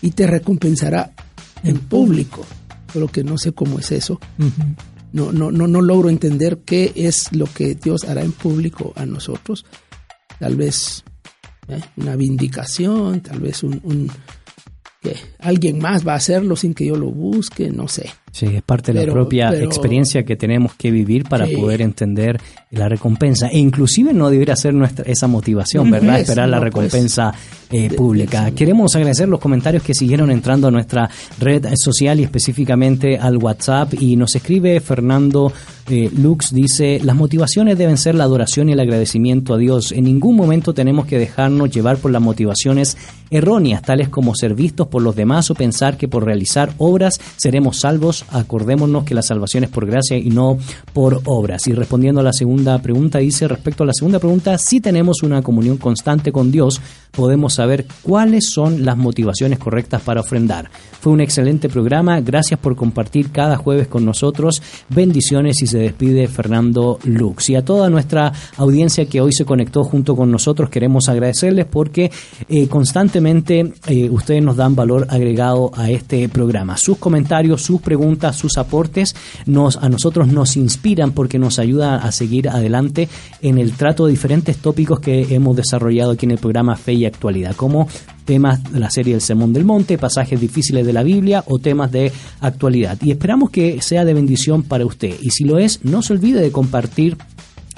y te recompensará en público. Solo que no sé cómo es eso. No, no, no, no logro entender qué es lo que Dios hará en público a nosotros. Tal vez ¿eh? una vindicación, tal vez un, un- que alguien más va a hacerlo sin que yo lo busque, no sé. Sí, es parte de Pero- la propia pero- experiencia que tenemos que vivir para Sí. poder entender la recompensa. E inclusive no debería ser nuestra esa motivación, ¿verdad? Esperar la pues, recompensa eh, de- pública. de- Queremos agradecer los comentarios que siguieron entrando a nuestra red social y específicamente al WhatsApp. Y nos escribe Fernando eh, Lux, dice, las motivaciones deben ser la adoración y el agradecimiento a Dios. En ningún momento tenemos que dejarnos llevar por las motivaciones erróneas, tales como ser vistos por los demás o pensar que por realizar obras seremos salvos. Acordémonos que la salvación es por gracia y no por obras. Y respondiendo a la segunda pregunta, dice, respecto a la segunda pregunta, si tenemos una comunión constante con Dios, podemos saber cuáles son las motivaciones correctas para ofrendar. Fue un excelente programa, gracias por compartir cada jueves con nosotros. Bendiciones y se despide Fernando Lux. Y a toda nuestra audiencia que hoy se conectó junto con nosotros, queremos agradecerles porque eh, constantemente eh, ustedes nos dan valor agregado a este programa. Sus comentarios, sus preguntas, sus aportes nos, a nosotros nos inspiran porque nos ayuda a seguir adelante en el trato de diferentes tópicos que hemos desarrollado aquí en el programa Fe y Actualidad, como temas de la serie El Sermón del Monte, pasajes difíciles de la Biblia o temas de actualidad. Y esperamos que sea de bendición para usted. Y si lo es, no se olvide de compartir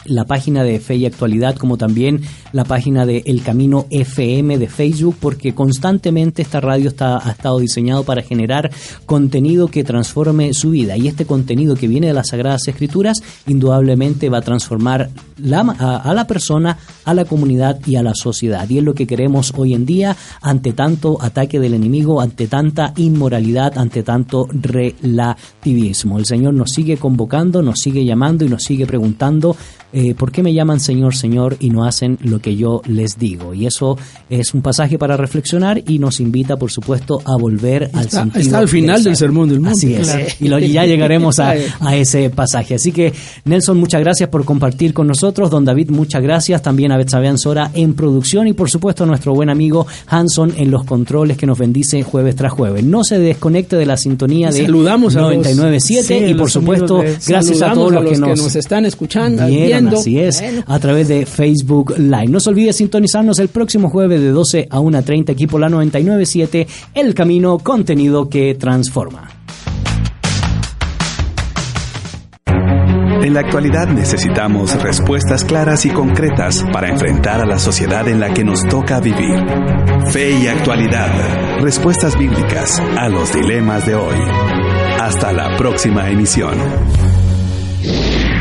la página de Fe y Actualidad, como también la página de El Camino FM de Facebook, porque constantemente esta radio está, ha estado diseñado para generar contenido que transforme su vida. Y este contenido que viene de las Sagradas Escrituras, indudablemente va a transformar la, a, a la persona, a la comunidad y a la sociedad. Y es lo que queremos hoy en día ante tanto ataque del enemigo, ante tanta inmoralidad, ante tanto relativismo. El Señor nos sigue convocando, nos sigue llamando y nos sigue preguntando eh, ¿por qué me llaman Señor, Señor y no hacen lo que yo les digo? Y eso es un pasaje para reflexionar y nos invita, por supuesto, a volver al Está, sentido. está al final de del sermón del monte. Así es. Claro. Y, lo- y ya llegaremos a, a ese pasaje. Así que, Nelson, muchas gracias por compartir con nosotros. Don David, muchas gracias. También a Betsabean Sora en producción y, por supuesto, a nuestro buen amigo Hanson en los controles que nos bendice jueves tras jueves. No se desconecte de la sintonía de Saludamos a los- 99.7 Sí, y, por supuesto, gracias a todos los, que, que nos, nos están escuchando, vieron, viendo. así es, Bueno. a través de Facebook Live. No se olvide sintonizarnos el próximo jueves de 12 a 1.30 aquí por la 99.7, El Camino, contenido que transforma. En la actualidad necesitamos respuestas claras y concretas para enfrentar a la sociedad en la que nos toca vivir. Fe y actualidad. Respuestas bíblicas a los dilemas de hoy. Hasta la próxima emisión.